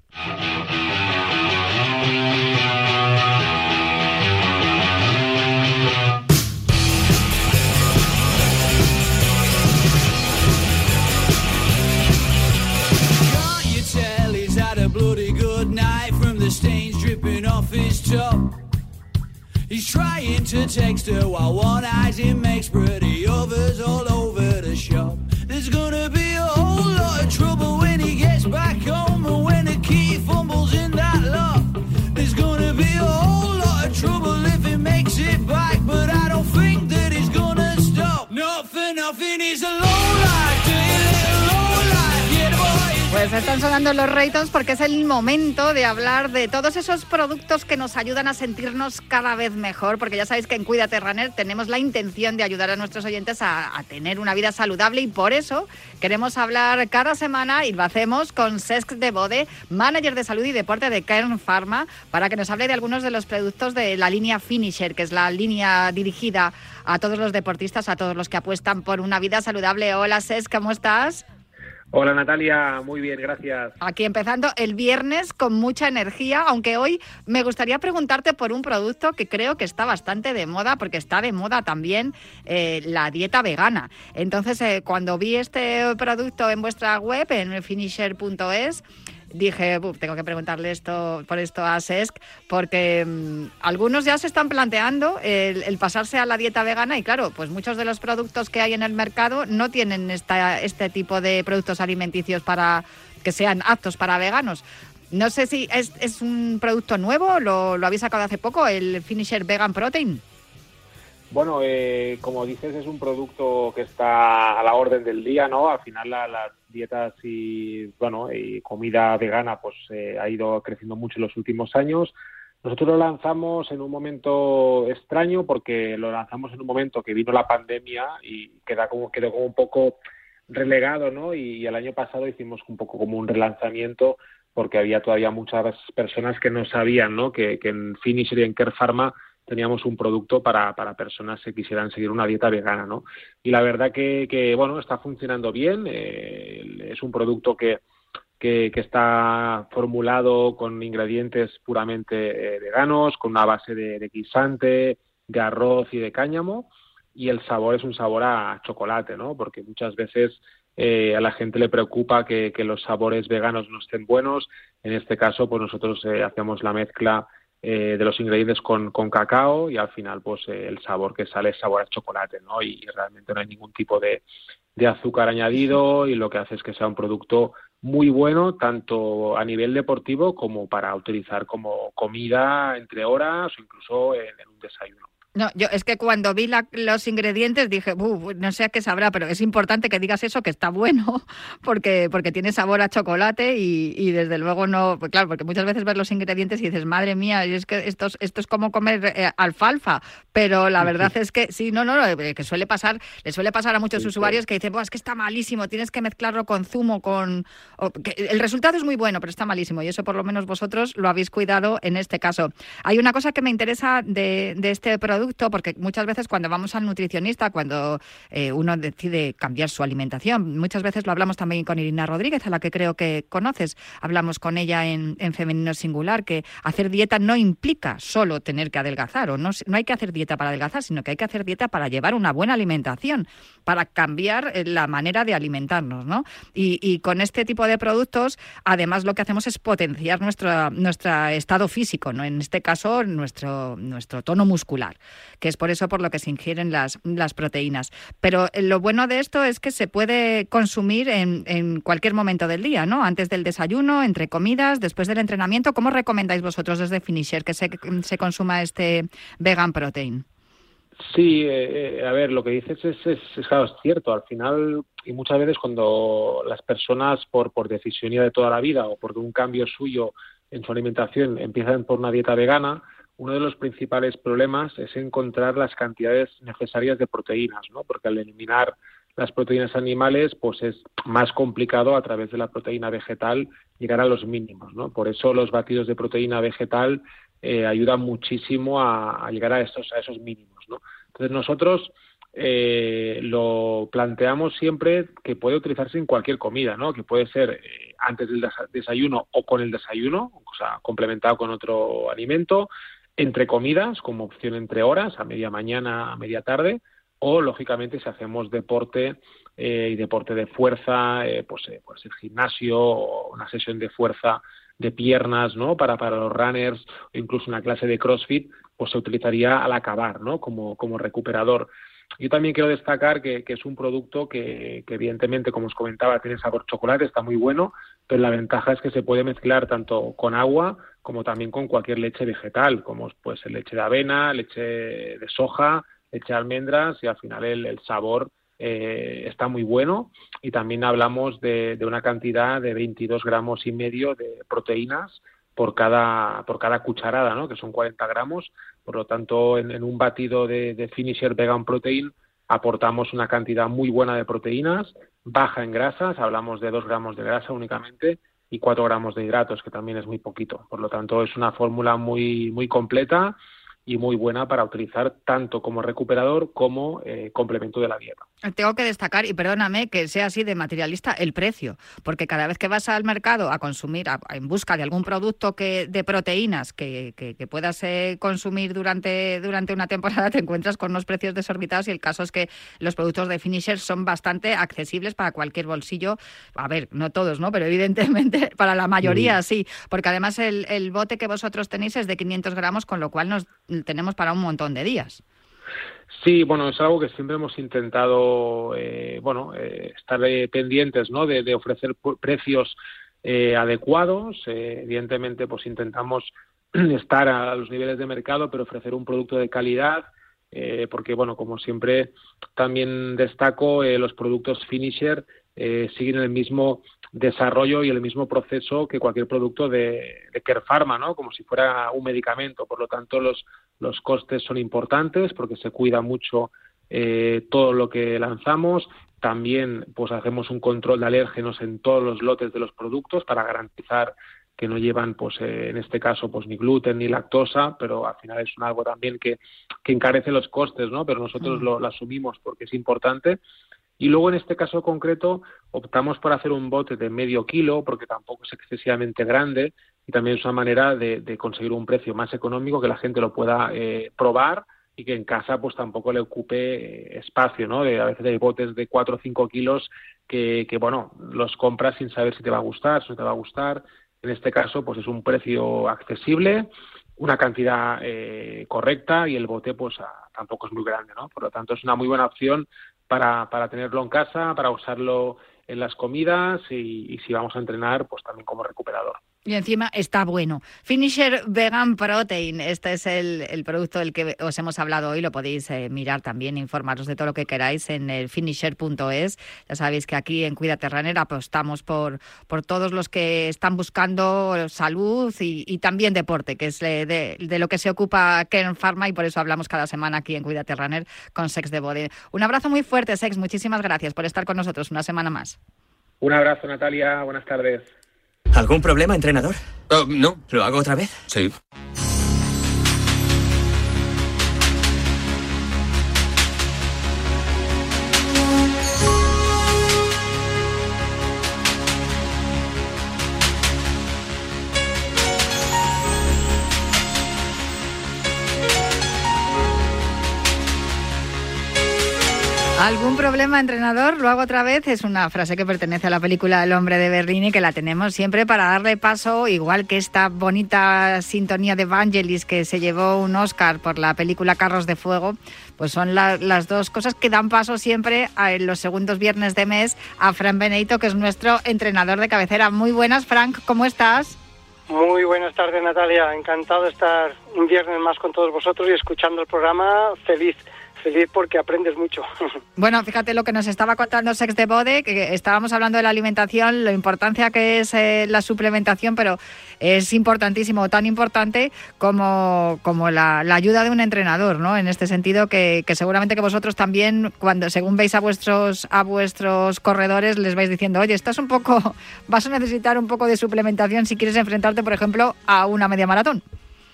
He's trying to text her while one eyes him makes pretty overs all over the shop. There's gonna be a whole lot of trouble when he gets back home and when the key fumbles in that lock. There's gonna be a whole lot of trouble if he makes it back, but I don't think that he's gonna stop. Not for nothing, he's a Pues están sonando los Raytons porque es el momento de hablar de todos esos productos que nos ayudan a sentirnos cada vez mejor, porque ya sabéis que en Cuídate Runner tenemos la intención de ayudar a nuestros oyentes a, tener una vida saludable y por eso queremos hablar cada semana y lo hacemos con Sesk de Bode, manager de salud y deporte de Kern Pharma, para que nos hable de algunos de los productos de la línea Finisher, que es la línea dirigida a todos los deportistas, a todos los que apuestan por una vida saludable. Hola Sesk, ¿cómo estás? Hola Natalia, muy bien, gracias. Aquí empezando el viernes con mucha energía, aunque hoy me gustaría preguntarte por un producto que creo que está bastante de moda, porque está de moda también eh, la dieta vegana. Entonces, eh, cuando vi este producto en vuestra web, en finisher.es, dije, tengo que preguntarle esto por esto a SESC, porque mm, algunos ya se están planteando el, pasarse a la dieta vegana y claro, pues muchos de los productos que hay en el mercado no tienen esta, este tipo de productos alimenticios para que sean aptos para veganos. No sé si es, es un producto nuevo, lo, lo habéis sacado hace poco, el Finisher Vegan Protein. Bueno, eh, como dices, es un producto que está a la orden del día, ¿no? Al final la, las dietas y, bueno, y comida vegana pues eh, ha ido creciendo mucho en los últimos años. Nosotros lo lanzamos en un momento extraño porque lo lanzamos en un momento que vino la pandemia y queda como, quedó como un poco relegado, ¿no? Y, el año pasado hicimos un poco como un relanzamiento porque había todavía muchas personas que no sabían, ¿no? Que, en Finisher y en Care Pharma teníamos un producto para, para personas que quisieran seguir una dieta vegana, ¿no? Y la verdad que, que bueno, está funcionando bien, eh, es un producto que, que, está formulado con ingredientes puramente eh, veganos, con una base de, de guisante, de arroz y de cáñamo, y el sabor es un sabor a chocolate, ¿no? Porque muchas veces eh, a la gente le preocupa que, que, los sabores veganos no estén buenos. En este caso, pues nosotros eh, hacemos la mezcla eh, de los ingredientes con, con, cacao y al final, pues eh, el sabor que sale es sabor a chocolate, ¿no? Y, realmente no hay ningún tipo de, de azúcar añadido y lo que hace es que sea un producto muy bueno tanto a nivel deportivo como para utilizar como comida entre horas o incluso en un desayuno. No, yo es que cuando vi la, los ingredientes dije, no sé a qué sabrá, pero es importante que digas eso, que está bueno, porque, porque tiene sabor a chocolate y, y desde luego no, pues claro, porque muchas veces ves los ingredientes y dices, madre mía, es que esto, esto es como comer eh, alfalfa, pero la verdad es que sí, no, no, no, eh, que suele pasar, le suele pasar a muchos sí, usuarios que dicen, es que está malísimo, tienes que mezclarlo con zumo, con... O, que el resultado es muy bueno, pero está malísimo y eso por lo menos vosotros lo habéis cuidado en este caso. Hay una cosa que me interesa de, de este producto, porque muchas veces cuando vamos al nutricionista, cuando eh, uno decide cambiar su alimentación, muchas veces lo hablamos también con Irina Rodríguez, a la que creo que conoces, hablamos con ella en, en femenino singular, que hacer dieta no implica solo tener que adelgazar, o no, no hay que hacer dieta para adelgazar, sino que hay que hacer dieta para llevar una buena alimentación, para cambiar eh, la manera de alimentarnos, ¿no? Y, con este tipo de productos, además lo que hacemos es potenciar nuestro, nuestro estado físico, ¿no? En este caso, nuestro, nuestro tono muscular que es por eso por lo que se ingieren las, las proteínas. Pero eh, lo bueno de esto es que se puede consumir en, en cualquier momento del día, ¿no? Antes del desayuno, entre comidas, después del entrenamiento. ¿Cómo recomendáis vosotros desde Finisher que se, se consuma este vegan protein? Sí, eh, a ver, lo que dices es, es, es, claro, es cierto. Al final, y muchas veces cuando las personas, por, por decisión de toda la vida o por un cambio suyo en su alimentación, empiezan por una dieta vegana, uno de los principales problemas es encontrar las cantidades necesarias de proteínas, ¿no? Porque al eliminar las proteínas animales, pues es más complicado a través de la proteína vegetal llegar a los mínimos, ¿no? Por eso los batidos de proteína vegetal eh, ayudan muchísimo a, llegar a estos a esos mínimos. Entonces nosotros eh, lo planteamos siempre que puede utilizarse en cualquier comida, ¿no? Que puede ser eh, antes del desayuno o con el desayuno, o sea, complementado con otro alimento, entre comidas, como opción entre horas, a media mañana, a media tarde, o lógicamente si hacemos deporte eh, y deporte de fuerza, eh, pues, eh, pues el gimnasio o una sesión de fuerza de piernas, ¿no? Para, para los runners o incluso una clase de CrossFit, pues se utilizaría al acabar, ¿no? Como, como recuperador. Yo también quiero destacar que, es un producto que, evidentemente, como os comentaba, tiene sabor chocolate, está muy bueno, pero la ventaja es que se puede mezclar tanto con agua como también con cualquier leche vegetal, como pues leche de avena, leche de soja, leche de almendras y al final el, el sabor eh, está muy bueno y también hablamos de, de, una cantidad de 22 gramos y medio de proteínas por cada, por cada cucharada, ¿no? que son 40 gramos. Por lo tanto, en, un batido de, de Finisher Vegan Protein aportamos una cantidad muy buena de proteínas, baja en grasas, hablamos de 2 gramos de grasa únicamente, y 4 gramos de hidratos, que también es muy poquito. Por lo tanto, es una fórmula muy, muy completa y muy buena para utilizar tanto como recuperador como eh, complemento de la dieta. Tengo que destacar, y perdóname que sea así de materialista, el precio, porque cada vez que vas al mercado a consumir, a, en busca de algún producto que de proteínas que, que, que puedas eh, consumir durante, durante una temporada, te encuentras con unos precios desorbitados y el caso es que los productos de Finisher son bastante accesibles para cualquier bolsillo. A ver, no todos, ¿no? Pero evidentemente para la mayoría mm. sí, porque además el, el bote que vosotros tenéis es de 500 gramos, con lo cual nos tenemos para un montón de días. Sí, bueno, es algo que siempre hemos intentado, eh, bueno, eh, estar eh, pendientes, ¿no? De, ofrecer precios eh, adecuados. Eh, evidentemente, pues intentamos estar a los niveles de mercado, pero ofrecer un producto de calidad, eh, porque, bueno, como siempre también destaco, los productos finisher siguen el mismo desarrollo y el mismo proceso que cualquier producto de, de ¿no? Como si fuera un medicamento. Por lo tanto, los, los costes son importantes porque se cuida mucho eh, todo lo que lanzamos. También pues hacemos un control de alérgenos en todos los lotes de los productos para garantizar que no llevan, pues eh, en este caso, pues ni gluten ni lactosa, pero al final es algo también que, que encarece los costes, ¿no? Pero nosotros mm. lo, asumimos porque es importante. Y luego en este caso concreto optamos por hacer un bote de medio kilo porque tampoco es excesivamente grande y también es una manera de, conseguir un precio más económico que la gente lo pueda eh, probar y que en casa pues tampoco le ocupe eh, espacio, ¿no? a veces hay botes de 4 o 5 kilos que, que, bueno, los compras sin saber si te va a gustar, si no te va a gustar. En este caso, pues es un precio accesible, una cantidad eh, correcta y el bote pues tampoco es muy grande, ¿no? Por lo tanto, es una muy buena opción para, para tenerlo en casa, para usarlo en las comidas y, y si vamos a entrenar, pues también como recuperador. Y encima está bueno. Finisher Vegan Protein, este es el, producto del que os hemos hablado hoy. Lo podéis eh, mirar también, informaros de todo lo que queráis en el finisher.es. Ya sabéis que aquí en Runner apostamos por, por todos los que están buscando salud y, también deporte, que es de, lo que se ocupa Kern Pharma y por eso hablamos cada semana aquí en Cuídate Runner con Sex de Bode. Un abrazo muy fuerte, Sex. Muchísimas gracias por estar con nosotros una semana más. Un abrazo, Natalia. Buenas tardes. ¿Algún problema, entrenador? Oh, no. ¿Lo hago otra vez? Sí. Problema, entrenador? Lo hago otra vez. Es una frase que pertenece a la película El hombre de Berlín y que la tenemos siempre para darle paso, igual que esta bonita sintonía de Vangelis que se llevó un Oscar por la película Carros de Fuego, pues son las dos cosas que dan paso siempre en los segundos viernes de mes a Frank Benito, que es nuestro entrenador de cabecera. Muy buenas, Frank, ¿cómo estás? Muy buenas tardes, Natalia. Encantado de estar un viernes más con todos vosotros y escuchando el programa. Feliz feliz porque aprendes mucho. Bueno, fíjate lo que nos estaba contando Sex de Bode, que estábamos hablando de la alimentación, la importancia que es eh, la suplementación, pero es importantísimo, tan importante como, como la, ayuda de un entrenador, ¿no? En este sentido, que, seguramente que vosotros también, cuando según veis a vuestros, a vuestros corredores, les vais diciendo, oye, estás un poco, vas a necesitar un poco de suplementación si quieres enfrentarte, por ejemplo, a una media maratón.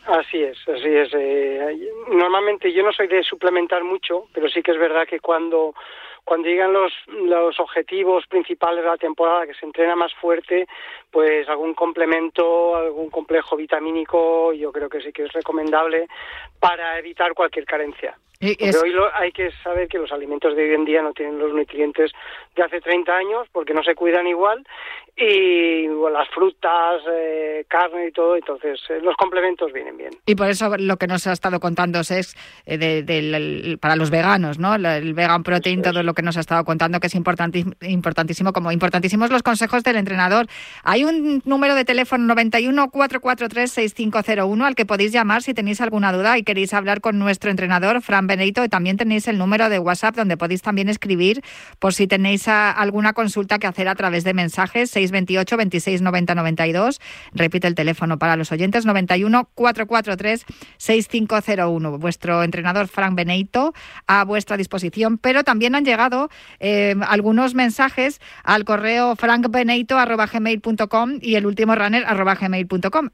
Así es, así es. Eh, normalmente yo no soy de suplementar mucho, pero sí que es verdad que cuando cuando llegan los, los objetivos principales de la temporada, que se entrena más fuerte, pues algún complemento, algún complejo vitamínico, yo creo que sí que es recomendable para evitar cualquier carencia. Pero hoy hay que saber que los alimentos de hoy en día no tienen los nutrientes de hace 30 años porque no se cuidan igual y las frutas, eh, carne y todo, entonces eh, los complementos vienen bien. Y por eso lo que nos ha estado contando es eh, de, para los veganos, ¿no? El vegan protein, todo lo que nos ha estado contando que es importantísimo, como importantísimos los consejos del entrenador. Hay un número de teléfono 91 443 6501 al que podéis llamar si tenéis alguna duda y queréis hablar con nuestro entrenador Fran Benito y también tenéis el número de WhatsApp donde podéis también escribir por si tenéis alguna consulta que hacer a través de mensajes 628 26 90 92. Repite el teléfono para los oyentes 91 443 6501. Vuestro entrenador Frank Benito a vuestra disposición, pero también han llegado eh, algunos mensajes al correo frankbenito@gmail.com y el último runner.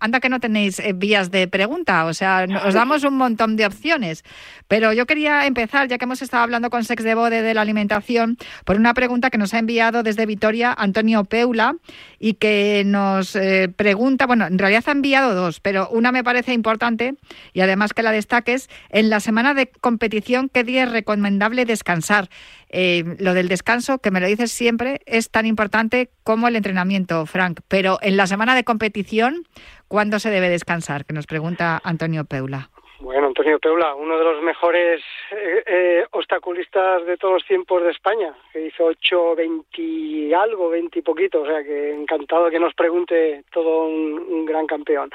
Anda que no tenéis eh, vías de pregunta, o sea, os damos un montón de opciones, pero yo quería empezar, ya que hemos estado hablando con Sex de Bode de la alimentación, por una pregunta que nos ha enviado desde Vitoria Antonio Peula y que nos eh, pregunta, bueno, en realidad ha enviado dos, pero una me parece importante y además que la destaques, en la semana de competición, ¿qué día es recomendable descansar? Eh, lo del descanso, que me lo dices siempre, es tan importante como el entrenamiento, Frank, pero en la semana de competición, ¿cuándo se debe descansar? Que nos pregunta Antonio Peula. Bueno, Antonio Peula, uno de los mejores eh, eh, obstaculistas de todos los tiempos de España, que hizo 8, 20 algo, 20 y poquito, o sea que encantado que nos pregunte todo un, gran campeón.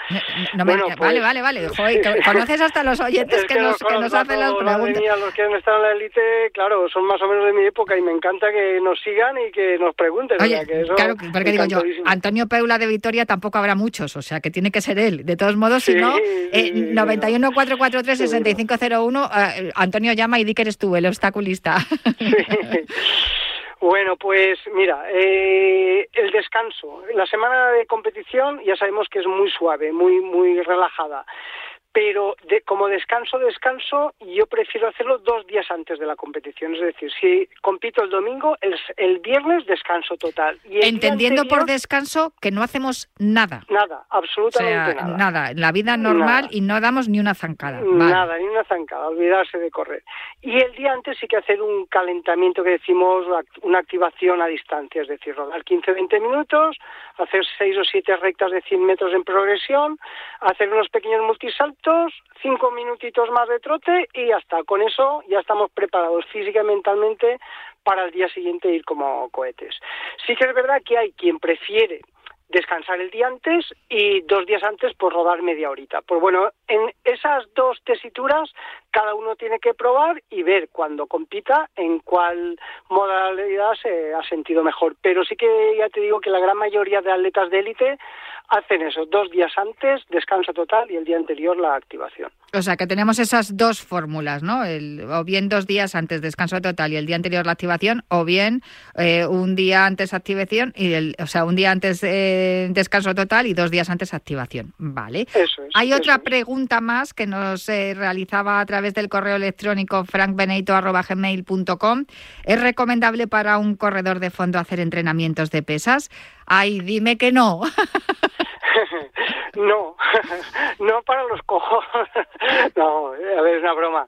bueno, pues, vale, vale, vale, conoces hasta los oyentes que, nos, que nos hacen las preguntas. los que han estado en la élite, claro, son más o menos de mi época y me encanta que nos sigan y que nos pregunten. Oye, claro, porque digo yo, Antonio Peula de Vitoria tampoco habrá muchos, o sea que tiene que ser él. De todos modos, si no, eh, 91 443-6501. Uh, Antonio llama y di que eres tú, el obstaculista. Bueno, pues mira, eh, el descanso. La semana de competición ya sabemos que es muy suave, muy muy relajada pero de, como descanso, descanso, yo prefiero hacerlo dos días antes de la competición. Es decir, si compito el domingo, el, el viernes descanso total. Y Entendiendo por descanso que no hacemos nada. Nada, absolutamente nada. Nada, en la vida normal y no damos ni una zancada. Nada, ni una zancada, olvidarse de correr. Y el día antes sí que hacer un calentamiento que decimos, una activación a distancia, es decir, rodar 15-20 minutos, hacer 6 o 7 rectas de 100 metros en progresión, hacer unos pequeños multisaltos cinco minutitos más de trote y hasta con eso ya estamos preparados física y mentalmente para el día siguiente ir como cohetes. Sí que es verdad que hay quien prefiere descansar el día antes y dos días antes pues rodar media horita. Pues bueno, en esas dos tesituras cada uno tiene que probar y ver cuando compita en cuál modalidad se ha sentido mejor. Pero sí que ya te digo que la gran mayoría de atletas de élite hacen eso, dos días antes, descanso total y el día anterior la activación. O sea que tenemos esas dos fórmulas, ¿no? o bien dos días antes descanso total y el día anterior la activación, o bien eh, un día antes activación y el, o sea, un día antes eh, descanso total y dos días antes activación. Vale. Eso es. Hay otra pregunta más que nos eh, realizaba a través del correo electrónico frankbeneito.gmail.com. ¿Es recomendable para un corredor de fondo hacer entrenamientos de pesas? Ay, dime que no. no, no para los cojos. no, a ver, es una broma.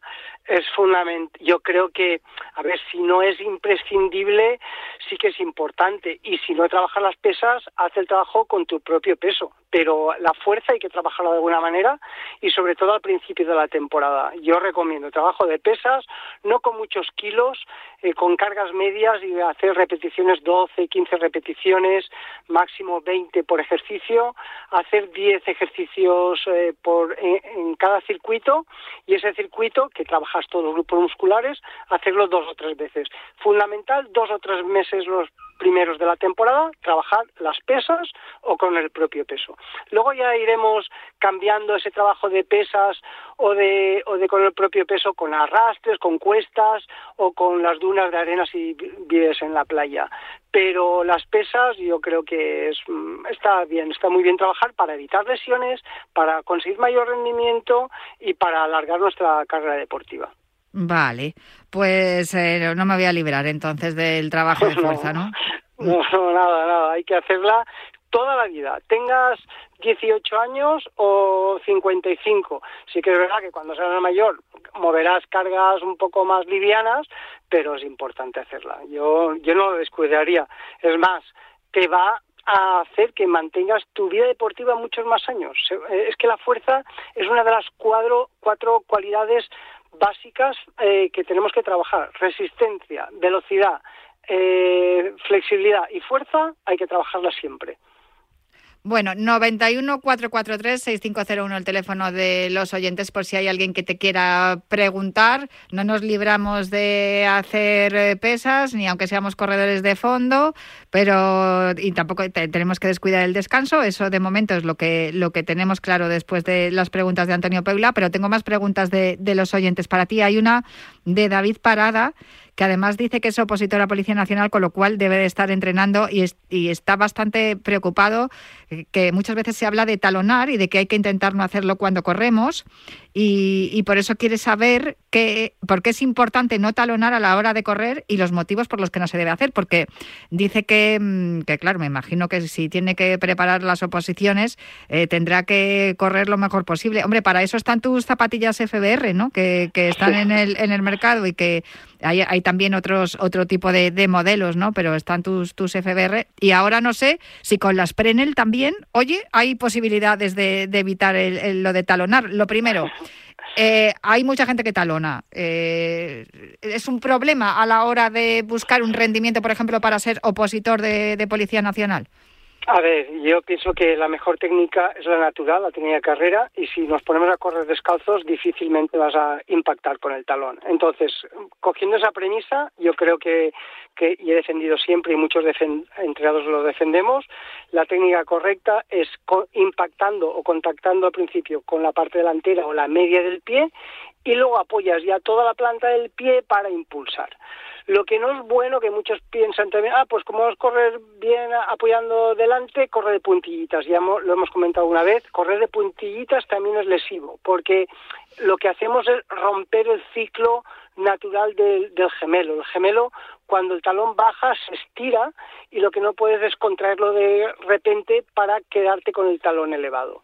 Es fundamental. Yo creo que, a ver, si no es imprescindible, sí que es importante. Y si no trabajas las pesas, haz el trabajo con tu propio peso pero la fuerza hay que trabajarla de alguna manera y sobre todo al principio de la temporada. Yo recomiendo trabajo de pesas, no con muchos kilos, eh, con cargas medias y hacer repeticiones 12, 15 repeticiones, máximo 20 por ejercicio, hacer 10 ejercicios eh, por, en cada circuito y ese circuito, que trabajas todos los grupos musculares, hacerlo dos o tres veces. Fundamental, dos o tres meses los primeros de la temporada, trabajar las pesas o con el propio peso. Luego ya iremos cambiando ese trabajo de pesas o de, o de con el propio peso con arrastres, con cuestas o con las dunas de arena si vives en la playa. Pero las pesas yo creo que es, mm, está bien, está muy bien trabajar para evitar lesiones, para conseguir mayor rendimiento y para alargar nuestra carrera deportiva. Vale, pues eh, no me voy a librar entonces del trabajo de fuerza, ¿no? No, nada, nada, hay que hacerla toda la vida, tengas 18 años o 55. Sí que es verdad que cuando seas mayor moverás cargas un poco más livianas, pero es importante hacerla. Yo, yo no lo descuidaría. Es más, te va a hacer que mantengas tu vida deportiva muchos más años. Eh, es que la fuerza es una de las cuatro cualidades básicas eh, que tenemos que trabajar. Resistencia, velocidad, eh, flexibilidad y fuerza hay que trabajarla siempre. Bueno, 91-443-6501, el teléfono de los oyentes, por si hay alguien que te quiera preguntar. No nos libramos de hacer eh, pesas, ni aunque seamos corredores de fondo, pero y tampoco tenemos que descuidar el descanso. Eso de momento es lo que, lo que tenemos claro después de las preguntas de Antonio Peula, pero tengo más preguntas de, de los oyentes. Para ti hay una de David Parada que además dice que es opositor a la Policía Nacional, con lo cual debe de estar entrenando y, y, está bastante preocupado, eh, que muchas veces se habla de talonar y de que hay que intentar no hacerlo cuando corremos y, por eso quiere saber que, por qué es importante no talonar a la hora de correr y los motivos por los que no se debe hacer, porque dice que, mm, que claro, me imagino que si tiene que preparar las oposiciones eh, tendrá que correr lo mejor posible. Hombre, para eso están tus zapatillas FBR, ¿no? Que, que están en el, en el mercado y que hay, hay también otros otro tipo de, de, modelos, ¿no? Pero están tus, tus FBR y ahora no sé si con las Prenel también, oye, hay posibilidades de, de evitar el, lo de talonar. Lo primero, eh, hay mucha gente que talona. Eh, ¿Es un problema a la hora de buscar un rendimiento, por ejemplo, para ser opositor de Policía Nacional? A ver, yo pienso que la mejor técnica es la natural, la técnica de carrera, y si nos ponemos a correr descalzos, difícilmente vas a impactar con el talón. Entonces, cogiendo esa premisa, yo creo que, que y he defendido siempre, y muchos entrenadores lo defendemos, la técnica correcta es impactando o contactando al principio con la parte delantera o la media del pie, y luego apoyas ya toda la planta del pie para impulsar. Lo que no es bueno, que muchos piensan también, ah, pues como vamos a correr bien apoyando delante, corre de puntillitas. Ya lo hemos comentado una vez, correr de puntillitas también es lesivo, porque lo que hacemos es romper el ciclo natural del, del gemelo. El gemelo, cuando el talón baja, se estira y lo que no puedes es contraerlo de repente para quedarte con el talón elevado.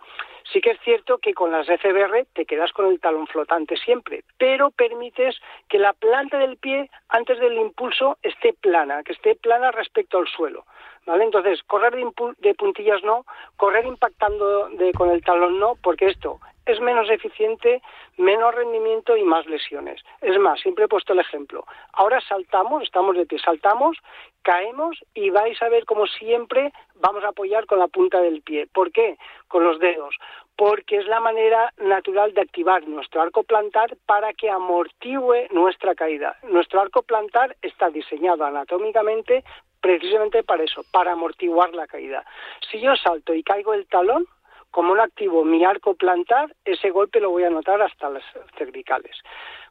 Sí que es cierto que con las FBR te quedas con el talón flotante siempre, pero permites que la planta del pie antes del impulso esté plana, que esté plana respecto al suelo. ¿Vale? Entonces, correr de, puntillas no, correr impactando con el talón no, porque esto es menos eficiente, menos rendimiento y más lesiones. Es más, siempre he puesto el ejemplo. Ahora saltamos, estamos de pie, saltamos, caemos y vais a ver como siempre vamos a apoyar con la punta del pie. ¿Por qué? Con los dedos. Porque es la manera natural de activar nuestro arco plantar para que amortigüe nuestra caída. Nuestro arco plantar está diseñado anatómicamente precisamente para eso, para amortiguar la caída. Si yo salto y caigo el talón, como no activo mi arco plantar, ese golpe lo voy a notar hasta las cervicales.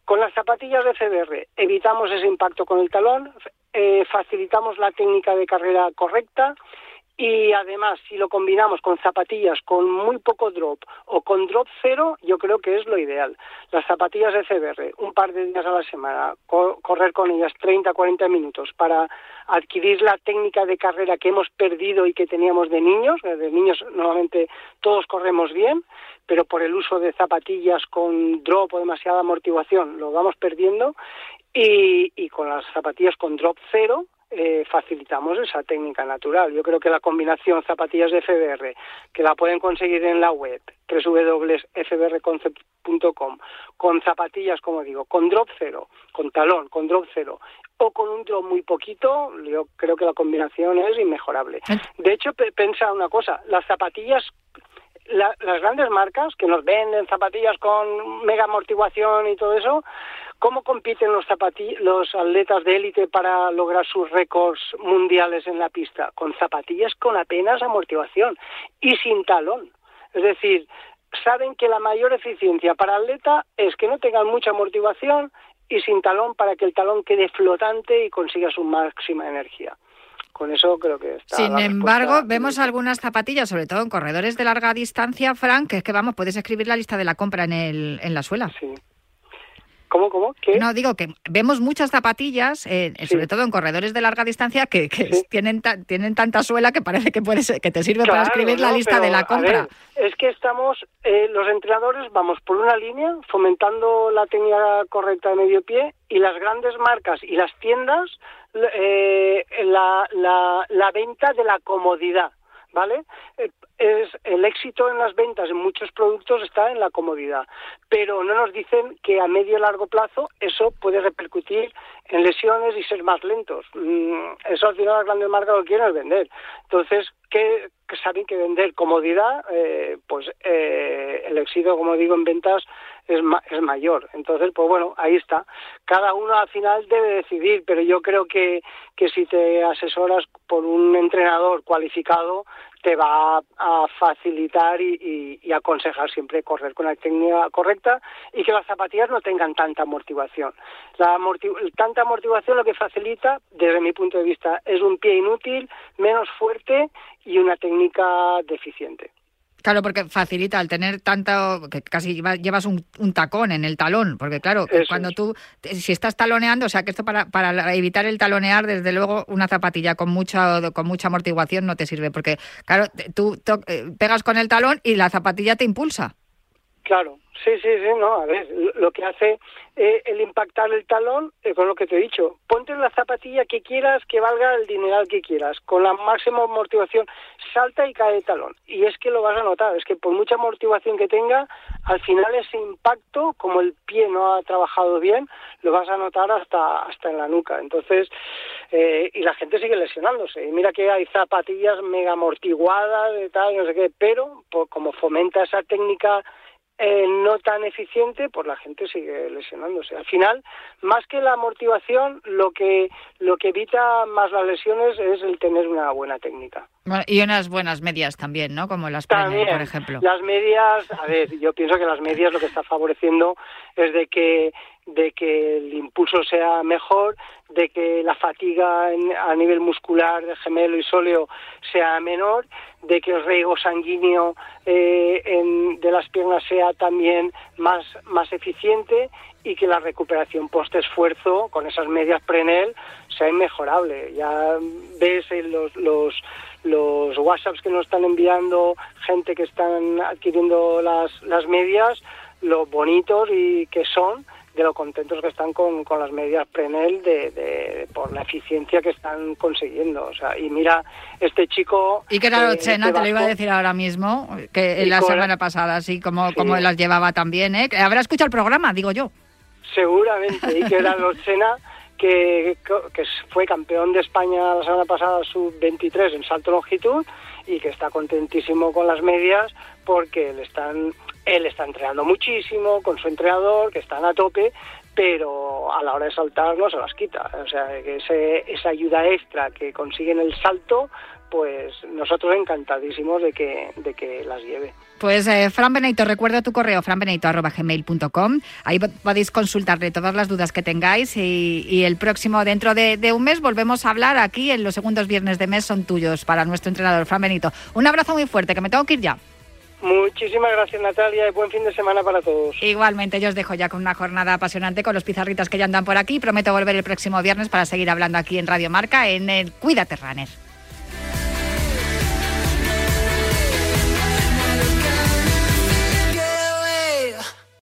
Con las zapatillas de CBR evitamos ese impacto con el talón, eh, facilitamos la técnica de carrera correcta y además, si lo combinamos con zapatillas con muy poco drop o con drop cero, yo creo que es lo ideal. Las zapatillas de CBR, un par de días a la semana, correr con ellas 30, 40 minutos para adquirir la técnica de carrera que hemos perdido y que teníamos de niños. De niños normalmente todos corremos bien, pero por el uso de zapatillas con drop o demasiada amortiguación lo vamos perdiendo. Y, y con las zapatillas con drop cero, eh, facilitamos esa técnica natural. Yo creo que la combinación zapatillas de FBR, que la pueden conseguir en la web www.fbrconcept.com, con zapatillas, como digo, con drop cero, con talón, con drop cero, o con un drop muy poquito, yo creo que la combinación es inmejorable. De hecho, pensa una cosa, las zapatillas las grandes marcas que nos venden zapatillas con mega amortiguación y todo eso, ¿cómo compiten los, los atletas de élite para lograr sus récords mundiales en la pista? Con zapatillas con apenas amortiguación y sin talón. Es decir, saben que la mayor eficiencia para atleta es que no tengan mucha amortiguación y sin talón para que el talón quede flotante y consiga su máxima energía con eso creo que está. Sin embargo, vemos algunas zapatillas, sobre todo en corredores de larga distancia, Frank, que es que vamos, puedes escribir la lista de la compra en, el, en la suela. Sí. ¿Cómo, cómo? ¿Qué? No, digo que vemos muchas zapatillas, eh, sobre todo en corredores de larga distancia, que, tienen, tienen tanta suela que parece que puedes, que te sirve para escribir la lista de la compra. es que estamos, eh, los entrenadores vamos por una línea, fomentando la técnica correcta de medio pie, y las grandes marcas y las tiendas, eh, la, la, la venta de la comodidad. ¿Vale? es el éxito en las ventas en muchos productos está en la comodidad, pero no nos dicen que a medio y largo plazo eso puede repercutir en lesiones y ser más lentos. Mm, eso al final las grandes marcas lo quieren vender. Entonces, ¿qué saben que vender comodidad? Eh, pues eh, el éxito, como digo, en ventas es, es mayor. Entonces, pues bueno, ahí está. Cada uno al final debe decidir, pero yo creo que, que si te asesoras por un entrenador cualificado, te va a, facilitar y, aconsejar siempre correr con la técnica correcta y que las zapatillas no tengan tanta amortiguación. La tanta amortiguación lo que facilita, desde mi punto de vista, es un pie inútil, menos fuerte y una técnica deficiente. Claro, porque facilita al tener tanto, que casi llevas un, tacón en el talón, porque claro, cuando tú, si estás taloneando, o sea que esto para, para evitar el talonear, desde luego una zapatilla con mucha, con mucha amortiguación no te sirve, porque claro, tú eh, pegas con el talón y la zapatilla te impulsa. Claro, sí, sí, sí, no, a ver, lo que hace eh, el impactar el talón, es con lo que te he dicho, ponte la zapatilla que quieras, que valga el dineral que quieras, con la máxima amortiguación, salta y cae el talón. Y es que lo vas a notar, es que por mucha amortiguación que tenga, al final ese impacto, como el pie no ha trabajado bien, lo vas a notar hasta, hasta en la nuca. Entonces, eh, y la gente sigue lesionándose. Y mira que hay zapatillas mega amortiguadas, de tal, no sé qué, pero como fomenta esa técnica eh, no tan eficiente, pues la gente sigue lesionándose. Al final, más que la amortiguación, lo que lo que evita más las lesiones es el tener una buena técnica. Y unas buenas medias también, ¿no? Como las también, por ejemplo. Las medias, a ver, yo pienso que las medias lo que está favoreciendo es de que de que el impulso sea mejor, de que la fatiga a nivel muscular de gemelo y sóleo sea menor, de que el riego sanguíneo eh, de las piernas sea también más, más eficiente y que la recuperación post-esfuerzo con esas medias Prenel sea inmejorable. Ya ves en los, los, los WhatsApps que nos están enviando gente que están adquiriendo las, las medias, lo bonitos y que son de lo contentos que están con, con las medidas Prenel de, por la eficiencia que están consiguiendo. O sea, y mira, este chico... Y que era eh, este te lo iba a decir ahora mismo, que Y la con- semana pasada, así como, Sí. como las llevaba también, ¿eh? Que Habrá escuchado el programa, digo yo. Seguramente, y que era Lochena, que, fue campeón de España la semana pasada sub-23 en salto longitud y que está contentísimo con las medias porque le están, él está entrenando muchísimo con su entrenador, que están a tope, pero a la hora de saltar no se las quita. O sea, que ese, esa ayuda extra que consigue en el salto, pues nosotros encantadísimos de que, de que las lleve. Pues eh, Fran Benito, recuerdo tu correo franbenito.gmail.com. Ahí po- podéis consultarle todas las dudas que tengáis y, y el próximo, dentro de, de un mes, volvemos a hablar aquí en los segundos viernes de mes son tuyos para nuestro entrenador Fran Benito. Un abrazo muy fuerte, que me tengo que ir ya. Muchísimas gracias Natalia y buen fin de semana para todos. Igualmente, yo os dejo ya con una jornada apasionante con los pizarritas que ya andan por aquí. Prometo volver el próximo viernes para seguir hablando aquí en Radio Marca en el Cuídate Runner.